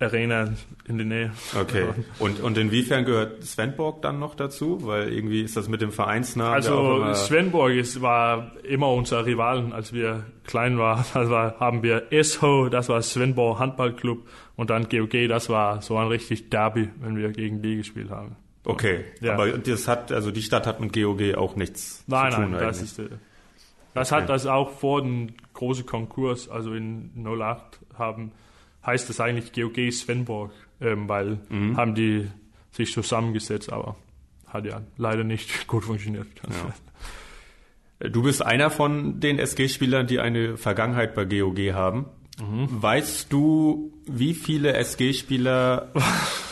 Arena in der Nähe. Okay. Und, und inwiefern gehört Svenborg dann noch dazu? Weil irgendwie ist das mit dem Vereinsnamen. Also Svenborg ist, war immer unser Rivalen, als wir klein waren. Das war, haben wir SHO, das war Svenborg Handballclub und dann GOG, das war so ein richtig Derby, wenn wir gegen die gespielt haben. Okay, ja. aber das hat, also die Stadt hat mit GOG auch nichts nein, zu tun. Nein, nein, das ist, äh, das okay. hat das auch vor dem großen Konkurs, also in 08 haben heißt es eigentlich GOG Svenborg, ähm, weil mhm. haben die sich zusammengesetzt, aber hat ja leider nicht gut funktioniert. Ja. Du bist einer von den SG-Spielern, die eine Vergangenheit bei GOG haben. Mhm. Weißt du, wie viele SG-Spieler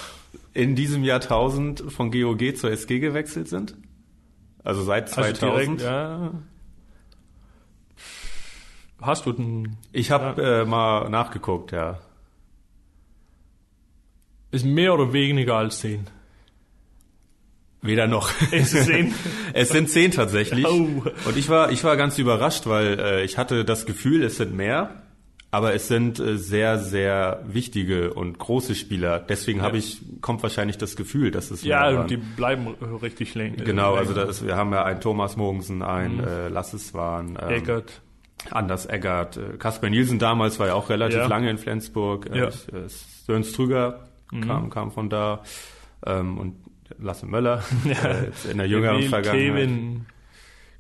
in diesem Jahrtausend von GOG zur SG gewechselt sind? Also seit 2000? Also direkt, ja. Hast du den? Ich habe ja. äh, mal nachgeguckt, ja. Ist mehr oder weniger als zehn? Weder noch. Es, ist zehn. es sind zehn tatsächlich. Oh. Und ich war, ich war ganz überrascht, weil äh, ich hatte das Gefühl, es sind mehr. Aber es sind äh, sehr, sehr wichtige und große Spieler. Deswegen ja. habe ich, kommt wahrscheinlich das Gefühl, dass es Ja, und die bleiben richtig länger. Genau, also das, wir haben ja einen Thomas Mogensen, einen mhm. äh, Lasses waren. Ähm, Eckert. Anders Eggert. Äh, Kasper Nielsen damals war ja auch relativ ja. lange in Flensburg. Äh, ja. Äh, Sören Strüger mhm. kam, kam von da. Ähm, und Lasse Möller ja. äh, in der jüngeren Vergangenheit. Kevin.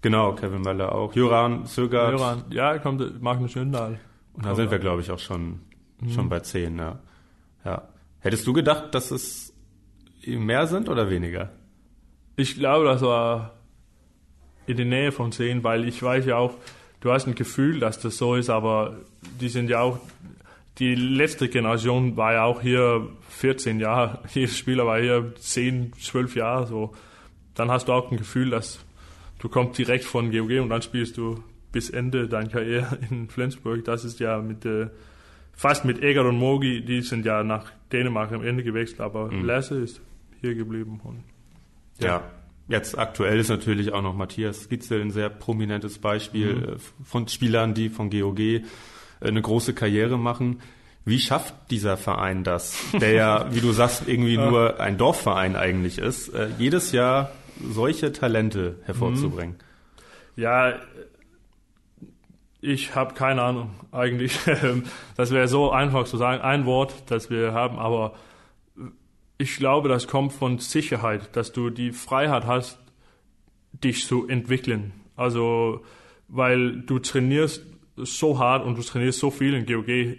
Genau, Kevin Möller auch. Jöran Sögert. Jöran, ja, kommt Magnus Schöndahl. Und da sind wir, glaube ich, auch schon, mhm. schon bei zehn, ja. ja. Hättest du gedacht, dass es mehr sind oder weniger? Ich glaube, das war in der Nähe von zehn, weil ich weiß ja auch, du hast ein Gefühl, dass das so ist, aber die sind ja auch, die letzte Generation war ja auch hier 14 Jahre, jeder Spieler war hier 10, 12 Jahre so. Dann hast du auch ein Gefühl, dass du kommst direkt von GOG und dann spielst du bis Ende deiner Karriere in Flensburg. Das ist ja mit äh, fast mit Eger und Mogi, die sind ja nach Dänemark am Ende gewechselt, aber mhm. Lasse ist hier geblieben. Und, ja. ja. Jetzt aktuell ist natürlich auch noch Matthias Gitzel ein sehr prominentes Beispiel mhm. Äh, von Spielern, die von GOG äh, eine große Karriere machen. Wie schafft dieser Verein das, der ja, wie du sagst, irgendwie ja. nur ein Dorfverein eigentlich ist, äh, jedes Jahr solche Talente hervorzubringen? Ja, ich habe keine Ahnung eigentlich. das wäre so einfach zu sagen, ein Wort, das wir haben, aber ich glaube, das kommt von Sicherheit, dass du die Freiheit hast, dich zu entwickeln. Also, weil du trainierst so hart und du trainierst so viel in GOG, äh,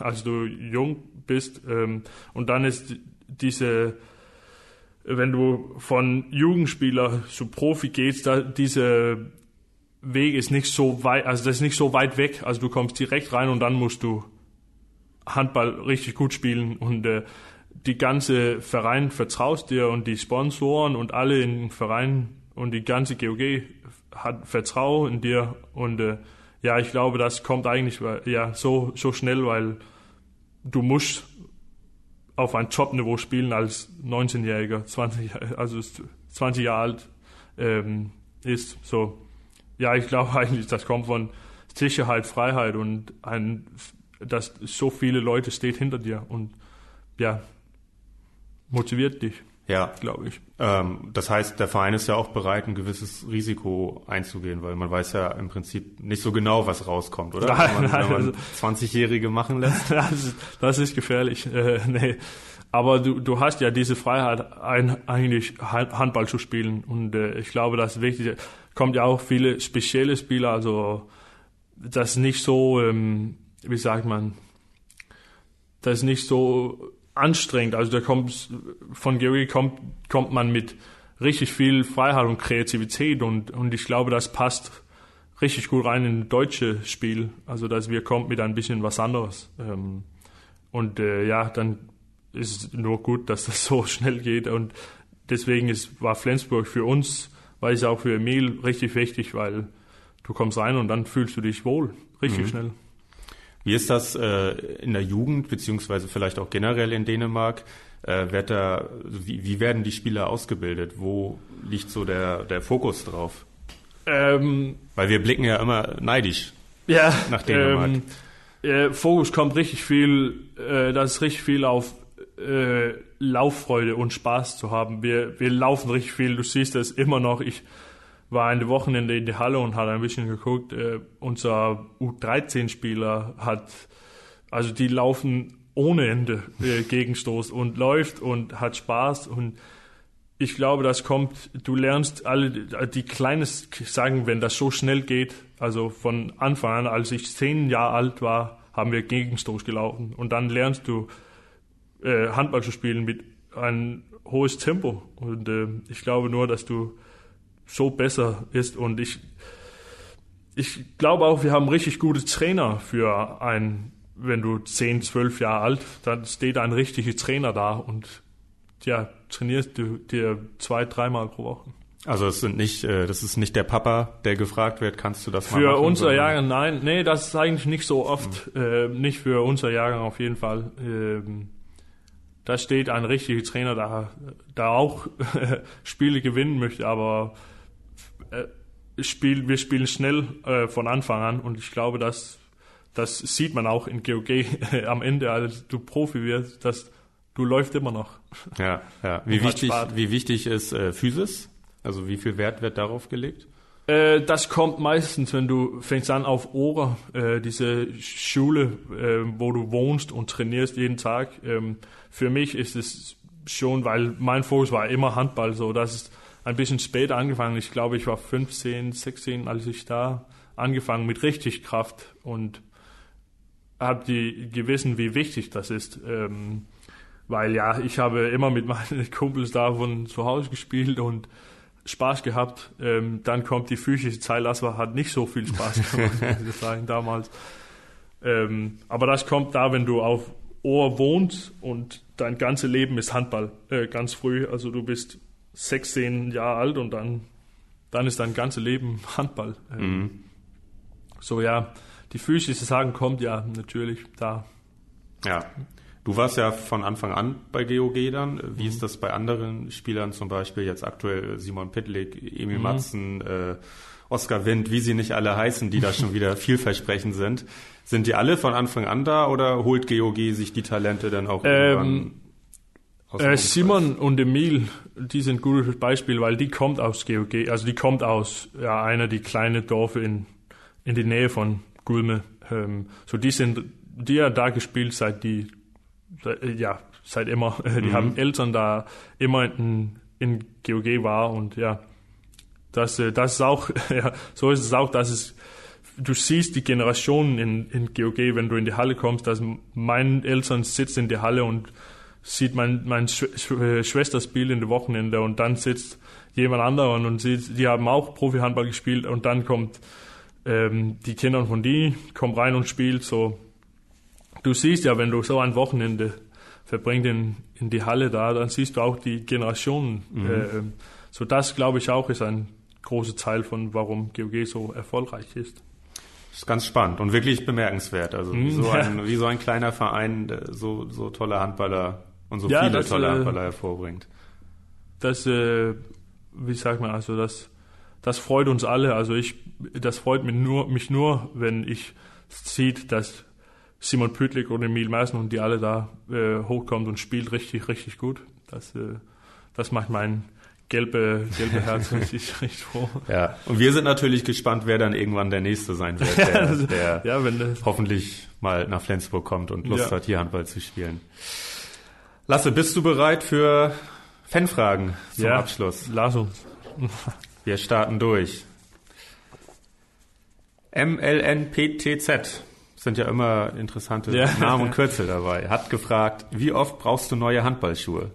als du jung bist. Ähm, und dann ist diese, wenn du von Jugendspieler zu Profi gehst, diese Weg ist nicht so weit, also das ist nicht so weit weg. Also du kommst direkt rein und dann musst du Handball richtig gut spielen. Und äh, die ganze Verein vertraust dir und die Sponsoren und alle im Verein und die ganze GOG hat Vertrauen in dir. Und äh, ja, ich glaube, das kommt eigentlich ja so so schnell, weil du musst auf ein Top-Niveau spielen als 19-Jähriger, 20, also 20 Jahre alt ähm, ist so ja, ich glaube eigentlich, das kommt von Sicherheit, Freiheit und ein, dass so viele Leute steht hinter dir und ja, motiviert dich. Ja, glaube ich. Ähm, das heißt, der Verein ist ja auch bereit, ein gewisses Risiko einzugehen, weil man weiß ja im Prinzip nicht so genau, was rauskommt, oder? Nein, wenn man, man 20-Jährige machen lässt. Das ist, das ist gefährlich. Äh, nee. Aber du, du hast ja diese Freiheit, ein, eigentlich Handball zu spielen. Und äh, ich glaube, das Wichtige kommt ja auch viele spezielle Spieler, also das nicht so, ähm, wie sagt man, das ist nicht so anstrengend. Also da kommt von Georgi kommt, kommt man mit richtig viel Freiheit und Kreativität und, und ich glaube, das passt richtig gut rein in deutsche Spiel. Also dass wir kommt mit ein bisschen was anderes. Ähm, und äh, ja, dann ist es nur gut, dass das so schnell geht. Und deswegen ist, war Flensburg für uns, weil es auch für Emil richtig wichtig, weil du kommst rein und dann fühlst du dich wohl, richtig mhm. schnell. Wie ist das äh, in der Jugend, beziehungsweise vielleicht auch generell in Dänemark? Äh, wird da, wie, wie werden die Spieler ausgebildet? Wo liegt so der, der Fokus drauf? Ähm, Weil wir blicken ja immer neidisch ja, nach Dänemark. Ähm, äh, Fokus kommt richtig viel, äh, das ist richtig viel auf äh, Lauffreude und Spaß zu haben. Wir, wir laufen richtig viel, du siehst es immer noch. Ich war eine Wochenende in der Halle und hat ein bisschen geguckt. Äh, unser U13-Spieler hat, also die laufen ohne Ende äh, Gegenstoß und läuft und hat Spaß und ich glaube, das kommt, du lernst alle, die kleines sagen, wenn das so schnell geht, also von Anfang an, als ich zehn Jahre alt war, haben wir Gegenstoß gelaufen und dann lernst du äh, Handball zu spielen mit ein hohes Tempo und äh, ich glaube nur, dass du so besser ist. Und ich, ich glaube auch, wir haben richtig gute Trainer für ein, wenn du 10, 12 Jahre alt, dann steht ein richtiger Trainer da und ja, trainierst du dir zwei, dreimal pro Woche. Also es sind nicht, äh, das ist nicht der Papa, der gefragt wird, kannst du das mal Für unser Jahrgang, nein, nee, das ist eigentlich nicht so oft, mhm. äh, nicht für unser Jahrgang auf jeden Fall. Ähm, da steht ein richtiger Trainer da, der auch Spiele gewinnen möchte, aber äh, Spiel, wir spielen schnell äh, von Anfang an und ich glaube, das, das sieht man auch in GOG am Ende, als du Profi wirst, dass du läufst immer noch. Ja, ja. Wie wichtig, wie wichtig ist äh, Physis? Also wie viel Wert wird darauf gelegt? Äh, das kommt meistens, wenn du fängst an auf Ora, äh, diese Schule, äh, wo du wohnst und trainierst jeden Tag. Ähm, für mich ist es schon, weil mein Fokus war immer Handball, so das ist ein bisschen später angefangen. Ich glaube, ich war 15, 16, als ich da angefangen mit richtig Kraft und habe die gewissen, wie wichtig das ist. Ähm, weil ja, ich habe immer mit meinen Kumpels da von zu Hause gespielt und Spaß gehabt. Ähm, dann kommt die physische Zeit, das war, hat nicht so viel Spaß gemacht, muss ich sagen, damals. Ähm, aber das kommt da, wenn du auf Ohr wohnst und dein ganzes Leben ist Handball, äh, ganz früh. Also du bist 16 Jahre alt und dann, dann ist dein ganzes Leben Handball. Ähm, mhm. So ja, die physische Sagen kommt ja natürlich da. Ja. Du warst ja von Anfang an bei GOG dann. Wie mhm. ist das bei anderen Spielern, zum Beispiel jetzt aktuell Simon Pitlick, Emil mhm. Matzen, äh, Oskar Wind, wie sie nicht alle heißen, die da schon wieder vielversprechend sind. Sind die alle von Anfang an da oder holt GOG sich die Talente dann auch ähm, irgendwann? Äh, Simon und Emil, die sind gutes Beispiel, weil die kommt aus GOG, also die kommt aus ja, einer der kleinen Dörfer in, in die Nähe von Gulme. Ähm, so die sind, die ja da gespielt seit die äh, ja, seit immer. Die mhm. haben Eltern da immer in, in GOG war und ja, das, äh, das ist auch, ja, so ist es auch, dass es, du siehst die Generationen in, in GOG, wenn du in die Halle kommst, dass mein Eltern sitzt in der Halle und sieht mein, mein Sch äh, Schwester spielt in der Wochenende und dann sitzt jemand anderen und sieht, die haben auch Profi-Handball gespielt und dann kommt ähm, die Kinder von die, kommen rein und spielt so du siehst ja, wenn du so ein Wochenende verbringst in, in die Halle da, dann siehst du auch die Generationen. Mhm. Äh, so das, glaube ich, auch ist ein großer Teil von, warum GOG so erfolgreich ist. Das ist ganz spannend und wirklich bemerkenswert. Also wie, mhm. so ein, wie so ein kleiner Verein so, so tolle Handballer und so ja, viele das, tolle äh, Handballer hervorbringt. Das, äh, wie sagt man, also das, das freut uns alle. Also ich, das freut mich nur, mich nur, wenn ich sieht, dass Simon Pütlik und Emil Meißen und die alle da äh, hochkommt und spielt richtig, richtig gut. Das, äh, das macht mein gelbe, gelbe Herz richtig, richtig froh. Ja, und wir sind natürlich gespannt, wer dann irgendwann der Nächste sein wird, der, der ja, wenn, hoffentlich mal nach Flensburg kommt und Lust ja. hat, hier Handball zu spielen. Lasse, bist du bereit für Fanfragen zum ja, Abschluss? Lass uns. wir starten durch. MLNPTZ sind ja immer interessante ja. Namen und Kürzel dabei. Hat gefragt, wie oft brauchst du neue Handballschuhe?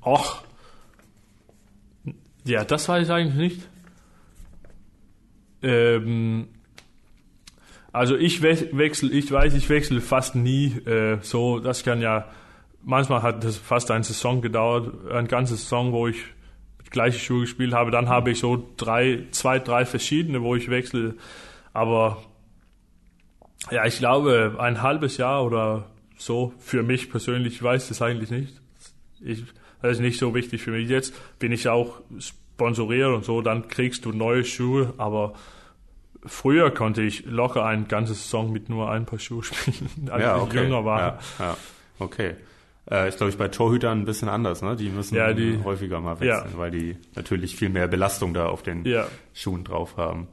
Och. Ja, das weiß ich eigentlich nicht. Ähm, also ich wechsle, ich weiß, ich wechsle fast nie äh, so. Das kann ja, manchmal hat das fast eine Saison gedauert, eine ganze Saison, wo ich gleiche Schuhe gespielt habe. Dann habe ich so drei, zwei, drei verschiedene, wo ich wechsle. Aber ja, ich glaube, ein halbes Jahr oder so für mich persönlich, ich weiß das eigentlich nicht. Ich, das ist nicht so wichtig für mich. Jetzt bin ich auch sponsoriert und so, dann kriegst du neue Schuhe, aber früher konnte ich locker ein ganzes Saison mit nur ein paar Schuhe spielen, als ja, okay. ich jünger war. Ja, ja. okay. Äh, ist, glaube ich, bei Torhütern ein bisschen anders, ne? Die müssen ja, die, häufiger mal wechseln, ja. weil die natürlich viel mehr Belastung da auf den Schuhen drauf haben.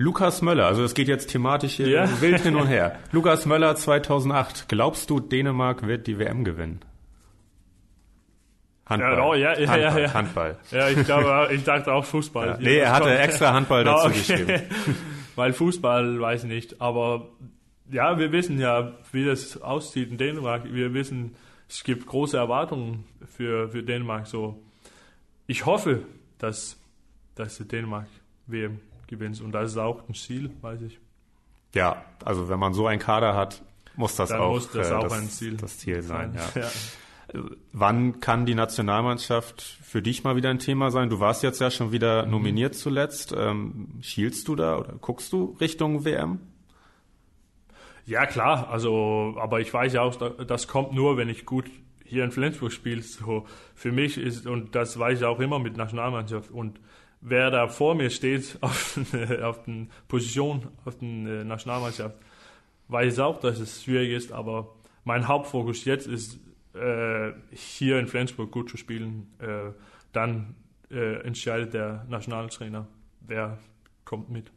Lukas Möller, also es geht jetzt thematisch hier ja. wild hin und her. Lukas Möller 2008. Glaubst du, Dänemark wird die WM gewinnen? Handball. Ja, oh, ja, ja, Handball, ja, Handball. Ja, ich glaube, ich dachte auch Fußball. Ja. Nee, er hatte extra Handball dazu okay. geschrieben. Weil Fußball weiß ich nicht, aber ja, wir wissen ja, wie das aussieht in Dänemark. Wir wissen, es gibt große Erwartungen für, für Dänemark. So, ich hoffe, dass, dass Dänemark WM gewinnst. Und das ist auch ein Ziel, weiß ich. Ja, also wenn man so einen Kader hat, muss das Dann auch, muss das, äh, auch das, ein Ziel, das Ziel sein. Ja. ja. Wann kann die Nationalmannschaft für dich mal wieder ein Thema sein? Du warst jetzt ja schon wieder mhm. nominiert zuletzt. Ähm, schielst du da oder guckst du Richtung WM? Ja, klar. Also, aber ich weiß ja auch, das kommt nur, wenn ich gut hier in Flensburg spiele. So, für mich ist, und das weiß ich auch immer mit Nationalmannschaft. Und wer da vor mir steht auf, auf der Position, auf der äh, Nationalmannschaft, weiß auch, dass es schwierig ist, aber mein Hauptfokus jetzt ist, äh, hier in Flensburg gut zu spielen. Äh, dann äh, entscheidet der Nationaltrainer, wer kommt mit.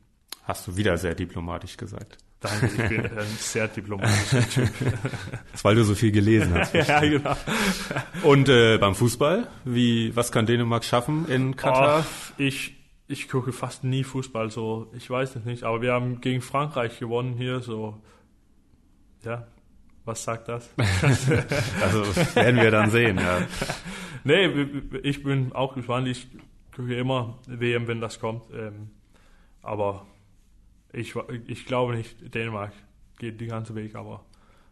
Hast du wieder sehr diplomatisch gesagt. Danke, ich bin ein sehr diplomatischer Typ. Das, weil du so viel gelesen hast. ja, genau. Und äh, beim Fußball, wie, was kann Dänemark schaffen in Katar? Oh, ich, ich gucke fast nie Fußball, so, ich weiß es nicht, aber wir haben gegen Frankreich gewonnen hier, so, ja, was sagt das? also werden wir dann sehen, ja. Nee, ich bin auch gespannt, ich gucke immer WM, wenn das kommt, ähm, aber ich, ich glaube nicht, Dänemark geht den ganzen Weg, aber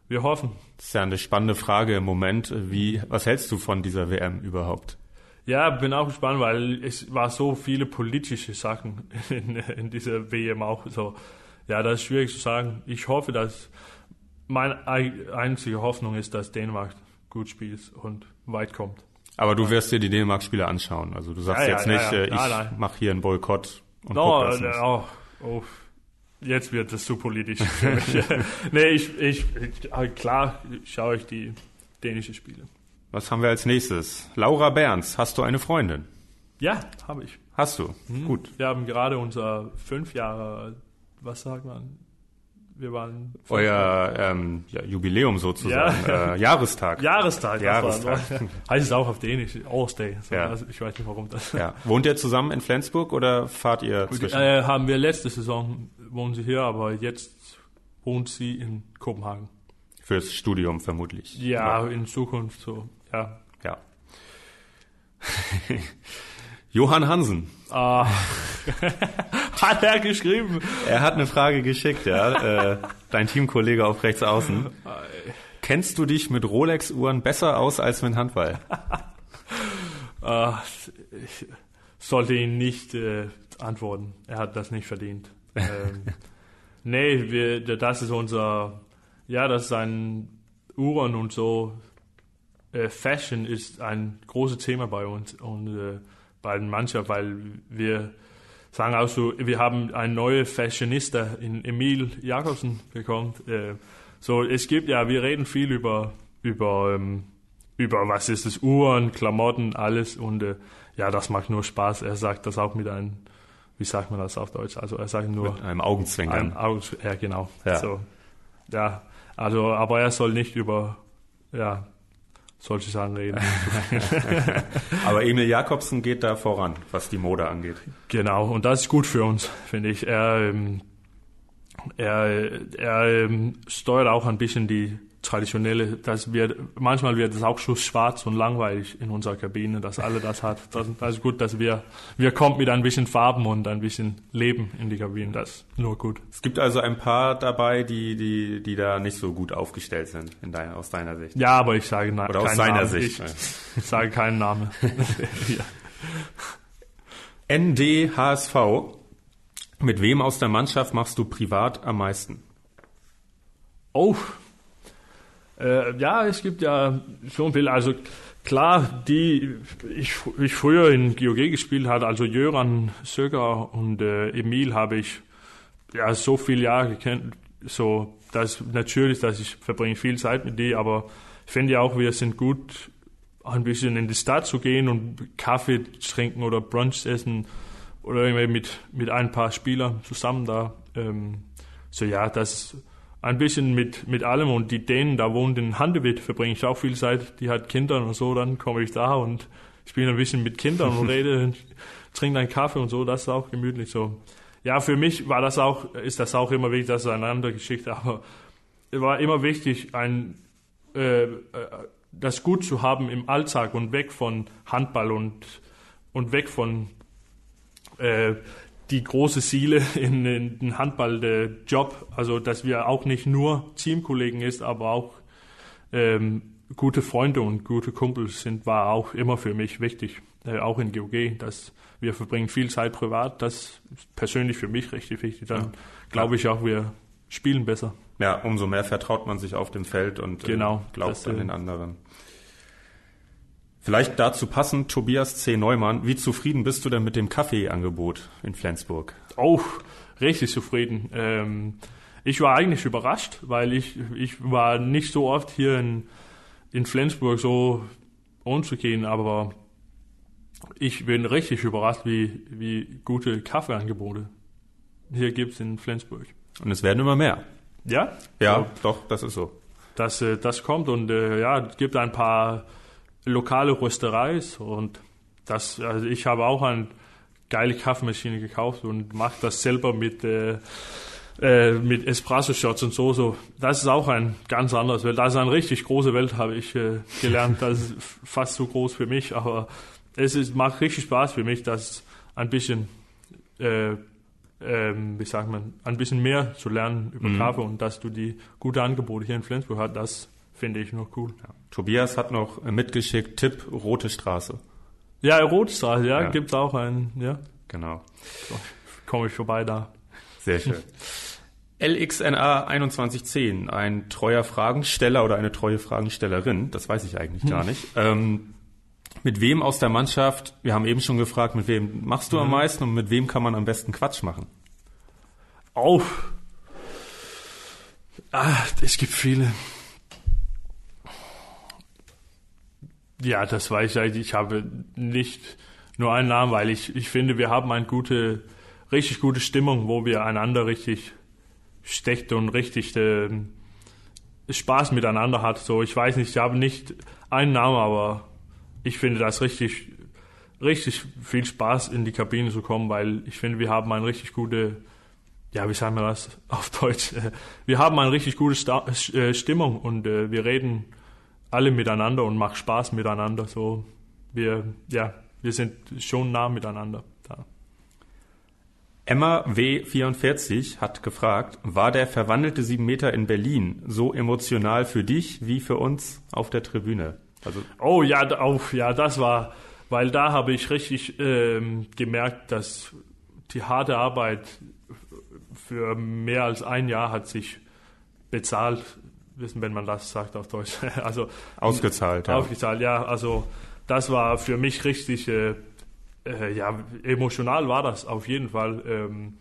wir hoffen. Das ist ja eine spannende Frage im Moment. Wie, was hältst du von dieser WM überhaupt? Ja, bin auch gespannt, weil es war so viele politische Sachen in, in dieser WM auch so. Ja, das ist schwierig zu sagen. Ich hoffe, dass meine einzige Hoffnung ist, dass Dänemark gut spielt und weit kommt. Aber du wirst dir die Dänemark-Spiele anschauen. Also du sagst ja, jetzt ja, nicht, ja, äh, ich mache hier einen Boykott und no, guck das nicht. Oh, oh, Jetzt wird es zu politisch für mich. nee, ich, ich, klar schaue ich die dänische Spiele. Was haben wir als nächstes? Laura Berns, hast du eine Freundin? Ja, habe ich. Hast du? Mhm. Gut. Wir haben gerade unser fünf Jahre, was sagt man? Wir waren euer ähm, ja, Jubiläum sozusagen, ja. äh, Jahrestag. Jahrestag. Jahrestag. heißt es auch auf Dänisch, Day. So, ja. also ich weiß nicht warum das. Wohnt ihr zusammen in Flensburg oder fahrt ihr zwischen? Äh, haben wir letzte Saison wohnen sie hier, aber jetzt wohnt sie in Kopenhagen. Fürs Studium vermutlich. Ja, ja. in Zukunft so, ja. Ja. Johann Hansen. Ah. hat er geschrieben? Er hat eine Frage geschickt, ja. äh, dein Teamkollege auf rechts außen. Kennst du dich mit Rolex-Uhren besser aus als mit Handball? ah, ich sollte ihn nicht äh, antworten. Er hat das nicht verdient ähm, nee, wir, das ist unser, ja, das ist ein Uhren und so. Äh, Fashion ist ein großes Thema bei uns und äh, bei den Mannschaft, weil wir sagen auch so, wir haben einen neuen Fashionista in Emil Jakobsen bekommen. Äh, so, es gibt ja, wir reden viel über, über, ähm, über was ist das, Uhren, Klamotten, alles und äh, ja, das macht nur Spaß. Er sagt das auch mit einem wie sagt man das auf Deutsch? Also er sagt nur. Mit einem Augenzwinkern. Ein Augen, ja, genau. Ja. So, ja, also, aber er soll nicht über, ja, solche Sachen reden. aber Emil Jakobsen geht da voran, was die Mode angeht. Genau, und das ist gut für uns, finde ich. Er, ähm, er, er ähm, steuert auch ein bisschen die traditionelle, das wird, manchmal wird es auch schon schwarz und langweilig in unserer Kabine, dass alle das hat. Das, das, ist gut, dass wir, wir kommen mit ein bisschen Farben und ein bisschen Leben in die Kabine. Das ist nur gut. Es gibt also ein paar dabei, die, die, die da nicht so gut aufgestellt sind, in deiner, aus deiner Sicht. Ja, aber ich sage nein. Oder aus seiner Namen. Sicht. Ich, ich, sage keinen Namen. ja. ND HSV. Mit wem aus der Mannschaft machst du privat am meisten? Oh, äh, ja, es gibt ja schon viel. Also klar, die ich, ich früher in GOG gespielt habe, also Jöran Söger und äh, Emil habe ich ja so viele Jahre gekannt. So, das natürlich, dass ich verbringe viel Zeit mit die, aber ich finde ja auch, wir sind gut, ein bisschen in die Stadt zu gehen und Kaffee trinken oder Brunch essen oder irgendwie mit, mit ein paar Spielern zusammen da. Ähm, so ja, das ein bisschen mit, mit allem und die Dänen, da wohnt in Handewitt, verbringe ich auch viel Zeit, die hat Kinder und so, dann komme ich da und spiele ein bisschen mit Kindern und rede, trinke einen Kaffee und so, das ist auch gemütlich so. Ja, für mich war das auch, ist das auch immer wichtig, das ist eine andere Geschichte, aber es war immer wichtig, ein, äh, äh, das gut zu haben im Alltag und weg von Handball und, und weg von äh, die große Ziele in, in den Handball-Job. Also, dass wir auch nicht nur Teamkollegen ist, aber auch ähm, gute Freunde und gute Kumpels sind, war auch immer für mich wichtig. Äh, auch in GOG, dass wir verbringen viel Zeit privat. Das ist persönlich für mich richtig wichtig. Dann ja. glaube ich auch, wir spielen besser. Ja, umso mehr vertraut man sich auf dem Feld und genau, äh, glaubt an den anderen. Vielleicht dazu passend, Tobias C. Neumann, wie zufrieden bist du denn mit dem Kaffeeangebot in Flensburg? Oh, richtig zufrieden. Ähm, ich war eigentlich überrascht, weil ich, ich war nicht so oft hier in, in Flensburg so umzugehen, aber ich bin richtig überrascht, wie, wie gute Kaffeeangebote hier gibt es in Flensburg. Und es werden immer mehr. Ja? Ja, so, doch, das ist so. Das, äh, das kommt und äh, ja, es gibt ein paar lokale Röstereis und das, also ich habe auch eine geile Kaffeemaschine gekauft und mache das selber mit, äh, äh, mit Espresso-Shots und so, so. Das ist auch ein ganz anderes Welt. Das ist eine richtig große Welt, habe ich äh, gelernt. Das ist fast zu groß für mich, aber es ist, macht richtig Spaß für mich, das ein bisschen, äh, ähm, wie sagt man, ein bisschen mehr zu lernen über mhm. Kaffee und dass du die gute Angebote hier in Flensburg hast, das finde ich noch cool. Ja. Tobias hat noch mitgeschickt, Tipp, Rote Straße. Ja, Rote Straße, ja, ja. gibt es auch einen, ja. Genau. So, Komme ich vorbei da. Sehr schön. LXNA 2110, ein treuer Fragensteller oder eine treue Fragenstellerin, das weiß ich eigentlich gar nicht. Ähm, mit wem aus der Mannschaft, wir haben eben schon gefragt, mit wem machst du mhm. am meisten und mit wem kann man am besten Quatsch machen? Oh. Ah, es gibt viele. Ja, das weiß ich. Ich habe nicht nur einen Namen, weil ich, ich finde, wir haben eine gute, richtig gute Stimmung, wo wir einander richtig steckt und richtig äh, Spaß miteinander hat. So, ich weiß nicht, ich habe nicht einen Namen, aber ich finde das richtig, richtig viel Spaß in die Kabine zu kommen, weil ich finde, wir haben eine richtig gute, ja, wie sagen wir das auf Deutsch? Wir haben eine richtig gute äh, Stimmung und äh, wir reden alle miteinander und macht Spaß miteinander. So, wir, ja, wir sind schon nah miteinander da. Emma W44 hat gefragt, war der verwandelte 7 Meter in Berlin so emotional für dich wie für uns auf der Tribüne? Also oh ja, auch, ja, das war, weil da habe ich richtig ähm, gemerkt, dass die harte Arbeit für mehr als ein Jahr hat sich bezahlt wissen, wenn man das sagt auf Deutsch. also ausgezahlt, ja. Ausgezahlt, ja. Also das war für mich richtig, äh, äh, ja, emotional war das auf jeden Fall. Ähm,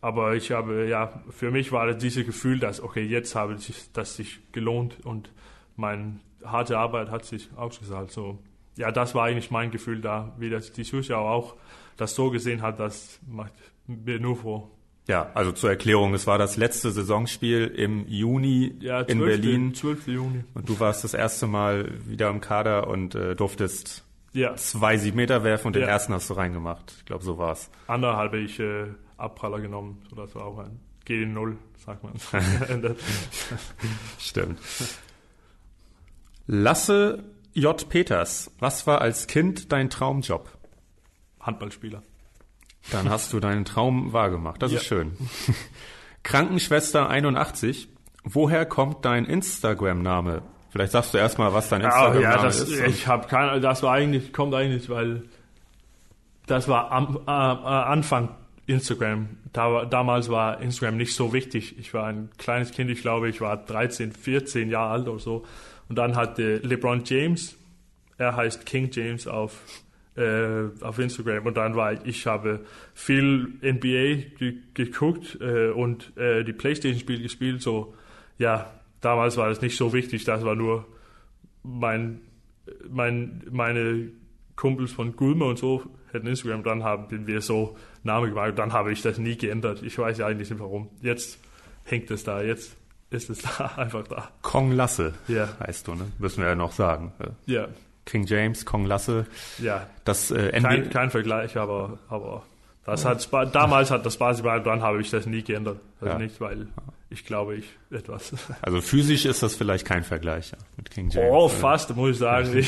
aber ich habe, ja, für mich war das dieses Gefühl, dass, okay, jetzt habe ich das sich gelohnt und meine harte Arbeit hat sich ausgezahlt. So, ja, das war eigentlich mein Gefühl da, wie das die Zuschauer auch das so gesehen hat, das macht mir nur froh. Ja, also zur Erklärung, es war das letzte Saisonspiel im Juni ja, 12. in Berlin. 12. Juni. Und du warst das erste Mal wieder im Kader und äh, durftest ja. zwei sieben Meter werfen und den ersten hast du reingemacht. Ich glaube, so war's. Andere habe ich äh, Abpraller genommen, so das war auch ein G0, sagt man. Stimmt. Lasse J. Peters, was war als Kind dein Traumjob? Handballspieler. Dann hast du deinen Traum wahrgemacht. Das ja. ist schön. Krankenschwester 81. Woher kommt dein Instagram-Name? Vielleicht sagst du erstmal, was dein Instagram-Name ja, das, ist. Ich habe keine, das war eigentlich, kommt eigentlich, weil das war am äh, Anfang Instagram. Da, damals war Instagram nicht so wichtig. Ich war ein kleines Kind, ich glaube, ich war 13, 14 Jahre alt oder so. Und dann hatte LeBron James, er heißt King James auf äh, auf Instagram und dann war ich, ich habe viel NBA ge geguckt äh, und äh, die Playstation-Spiele gespielt. So, ja, damals war das nicht so wichtig, das war nur mein, mein, meine Kumpels von Gulme und so hätten Instagram, dann haben wir so Namen gemacht und dann habe ich das nie geändert. Ich weiß ja eigentlich nicht warum. Jetzt hängt es da, jetzt ist es da, einfach da. Kong Lasse ja. heißt du, ne? Müssen wir ja noch sagen. Ja. King James, Kong Lasse. Ja. Das, äh, kein, kein Vergleich, aber, aber das hat damals hat das Basketball, dann habe ich das nie geändert. Also ja. nicht, weil ich glaube, ich etwas. Also physisch ist das vielleicht kein Vergleich ja, mit King James. Oh, fast, muss ich sagen.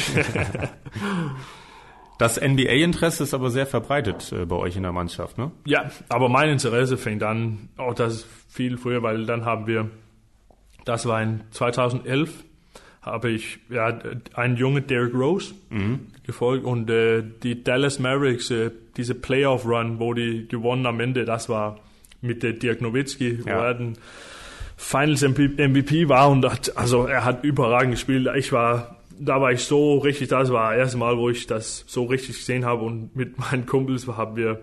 das NBA-Interesse ist aber sehr verbreitet äh, bei euch in der Mannschaft, ne? Ja, aber mein Interesse fängt an, auch das ist viel früher, weil dann haben wir, das war in 2011, habe ich ja, einen jungen Derrick Rose mhm. gefolgt und äh, die Dallas Mavericks, äh, diese Playoff-Run, wo die gewonnen am Ende, das war mit der Dirk Nowitzki, ja. wo er ein Finals MVP war und hat, also er hat überragend gespielt. Ich war da war ich so richtig, das war das erste Mal, wo ich das so richtig gesehen habe und mit meinen Kumpels haben wir,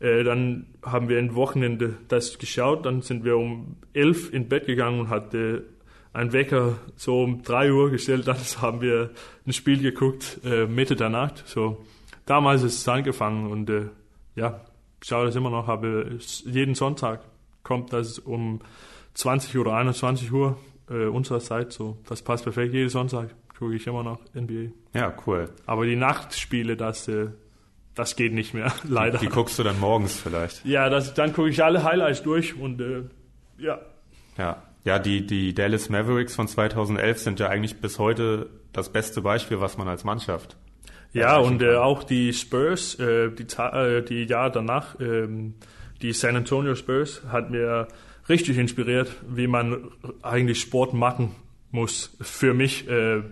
äh, dann haben wir ein Wochenende das geschaut, dann sind wir um elf in Bett gegangen und hatte ein Wecker so um drei Uhr gestellt, dann haben wir ein Spiel geguckt, äh, Mitte der Nacht, so damals ist es angefangen und äh, ja, schaue das immer noch, habe jeden Sonntag kommt das um 20 oder 21 Uhr äh, unserer Zeit, so das passt perfekt, jeden Sonntag gucke ich immer noch NBA. Ja, cool. Aber die Nachtspiele, das, äh, das geht nicht mehr, leider. Die, die, guckst du dann morgens vielleicht? Ja, das, dann gucke ich alle Highlights durch und äh, ja. Ja, ja, die, die Dallas Mavericks von 2011 sind ja eigentlich bis heute das beste Beispiel, was man als Mannschaft. Ja, und äh, auch die Spurs, äh, die, äh, die Jahr danach, ähm, die San Antonio Spurs, hat mir richtig inspiriert, wie man eigentlich Sport machen muss für mich. Äh,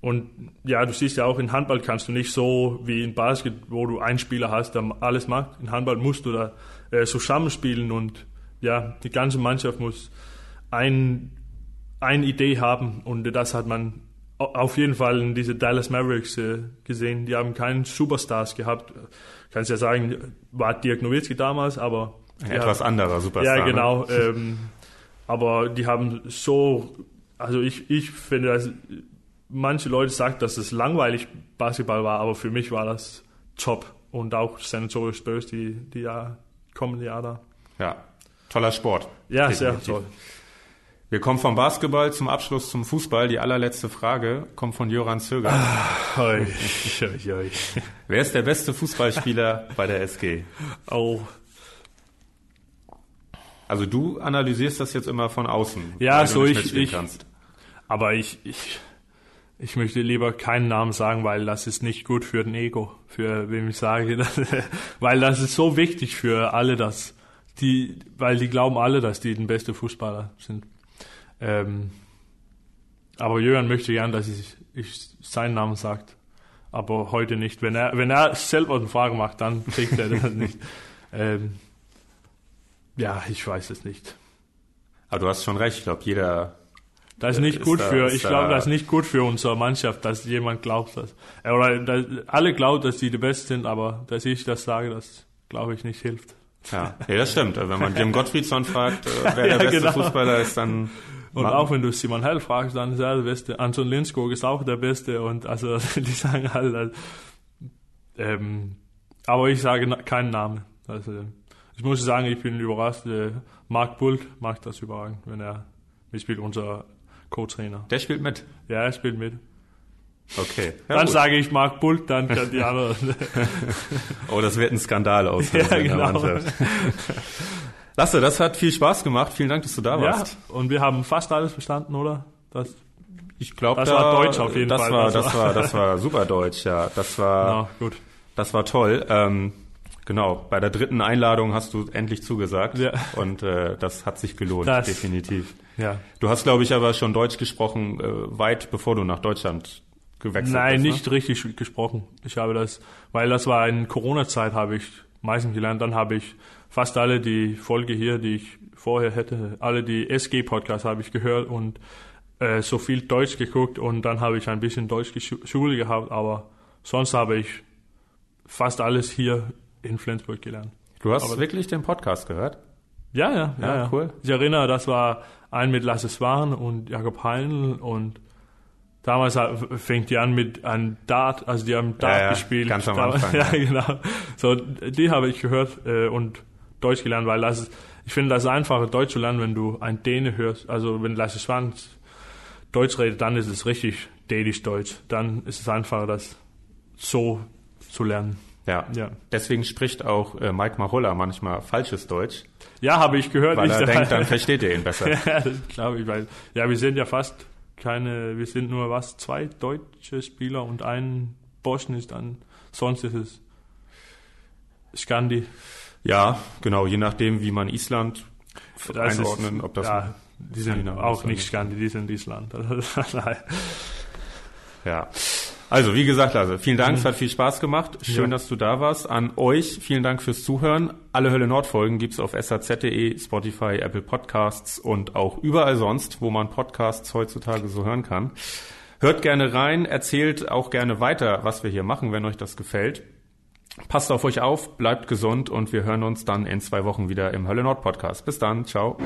und ja, du siehst ja auch in Handball kannst du nicht so wie in Basket, wo du einen Spieler hast, der alles macht. In Handball musst du da äh, zusammenspielen und ja, die ganze Mannschaft muss ein, eine Idee haben und das hat man auf jeden Fall in diese Dallas Mavericks äh, gesehen. Die haben keinen Superstars gehabt. Kannst ja sagen, war Dirk Nowitzki damals, aber ein etwas haben, anderer Superstar. Ja, genau. Ne? Ähm, aber die haben so also ich, ich finde, dass manche Leute sagen, dass es langweilig Basketball war, aber für mich war das top. Und auch San Antonio Spurs, die, die ja kommende Jahr da. Ja, toller Sport. Ja, Definitiv. sehr toll. Wir kommen vom Basketball zum Abschluss zum Fußball. Die allerletzte Frage kommt von Joran Zöger. Ah, oi, oi, oi. Wer ist der beste Fußballspieler bei der SG? Oh, also du analysierst das jetzt immer von außen. Ja, so ich, ich kannst. aber ich, ich, ich möchte lieber keinen Namen sagen, weil das ist nicht gut für den Ego, für wem ich sage, weil das ist so wichtig für alle, dass die, weil die glauben alle, dass die den beste Fußballer sind. Ähm, aber Jürgen möchte gern, dass ich, ich seinen Namen sagt, aber heute nicht. Wenn er, wenn er selber eine Frage macht, dann kriegt er das nicht. Ähm, ja, ich weiß es nicht. Aber du hast schon recht. Ich glaube, jeder. Das ist nicht ist gut da, für. Ich glaube, das ist nicht gut für unsere Mannschaft, dass jemand glaubt, dass oder dass, alle glauben, dass sie die Besten sind, aber dass ich das sage, das glaube ich nicht hilft. Ja, ja das stimmt. Wenn man Jim Gottfriedson fragt, äh, wer ja, der beste genau. Fußballer ist, dann und auch wenn du Simon Hell fragst, dann ist er der Beste. Anton Linskog ist auch der Beste und also die sagen alle. Ähm, aber ich sage keinen Namen. Also, ich muss sagen, ich bin überrascht. Äh, Marc Bult macht das überragend, wenn er mitspielt, unser Co-Trainer. Der spielt mit? Ja, er spielt mit. Okay. Ja, dann gut. sage ich Marc Bult, dann kann die anderen. oh, das wird ein Skandal aus ja, genau. Lasse, das hat viel Spaß gemacht. Vielen Dank, dass du da warst. Ja, und wir haben fast alles verstanden, oder? Das, ich glaube, das da, war Deutsch auf jeden das Fall. War, das, war, das war super Deutsch, ja. Das war, ja, gut. Das war toll. Ähm, Genau, bei der dritten Einladung hast du endlich zugesagt ja. und äh, das hat sich gelohnt, das, definitiv. Ja. Du hast, glaube ich, aber schon Deutsch gesprochen, äh, weit bevor du nach Deutschland gewechselt Nein, bist. Nein, nicht ne? richtig gesprochen. Ich habe das, weil das war in Corona-Zeit, habe ich meistens gelernt. Dann habe ich fast alle die Folge hier, die ich vorher hätte, alle die SG-Podcasts habe ich gehört und äh, so viel Deutsch geguckt und dann habe ich ein bisschen Deutsch Schule gehabt, aber sonst habe ich fast alles hier in Flensburg gelernt. Du hast Aber wirklich den Podcast gehört? Ja, ja, ja, ja, cool. Ich erinnere, das war ein mit Lasse Swan und Jakob Heinl und damals fängt die an mit einem Dart, also die haben Dart ja, ja, gespielt. Ganz am Anfang. ja, genau. So, die habe ich gehört äh, und Deutsch gelernt, weil das ist, ich finde, das ist einfacher, Deutsch zu lernen, wenn du ein Däne hörst. Also wenn Lasse Swan Deutsch redet, dann ist es richtig dänisch-deutsch. Dann ist es einfacher, das so zu lernen. Ja. ja. Deswegen spricht auch äh, Mike Maholla manchmal falsches Deutsch. Ja, habe ich gehört. Weil er denkt, dann versteht ihr ihn besser. ja, glaube ich. Weil, ja, wir sind ja fast keine, wir sind nur was, zwei deutsche Spieler und ein Boschen ist dann, sonst ist es Skandi. Ja, genau, je nachdem, wie man Island das einordnen, ist, ob das... Ja, die sind auch nicht Skandi, die sind Island. ja. Also, wie gesagt, also vielen Dank, mhm. es hat viel Spaß gemacht. Schön, ja. dass du da warst. An euch vielen Dank fürs Zuhören. Alle Hölle Nord Folgen gibt's auf saz.de, Spotify, Apple Podcasts und auch überall sonst, wo man Podcasts heutzutage so hören kann. Hört gerne rein, erzählt auch gerne weiter, was wir hier machen, wenn euch das gefällt. Passt auf euch auf, bleibt gesund und wir hören uns dann in zwei Wochen wieder im Hölle Nord Podcast. Bis dann, ciao.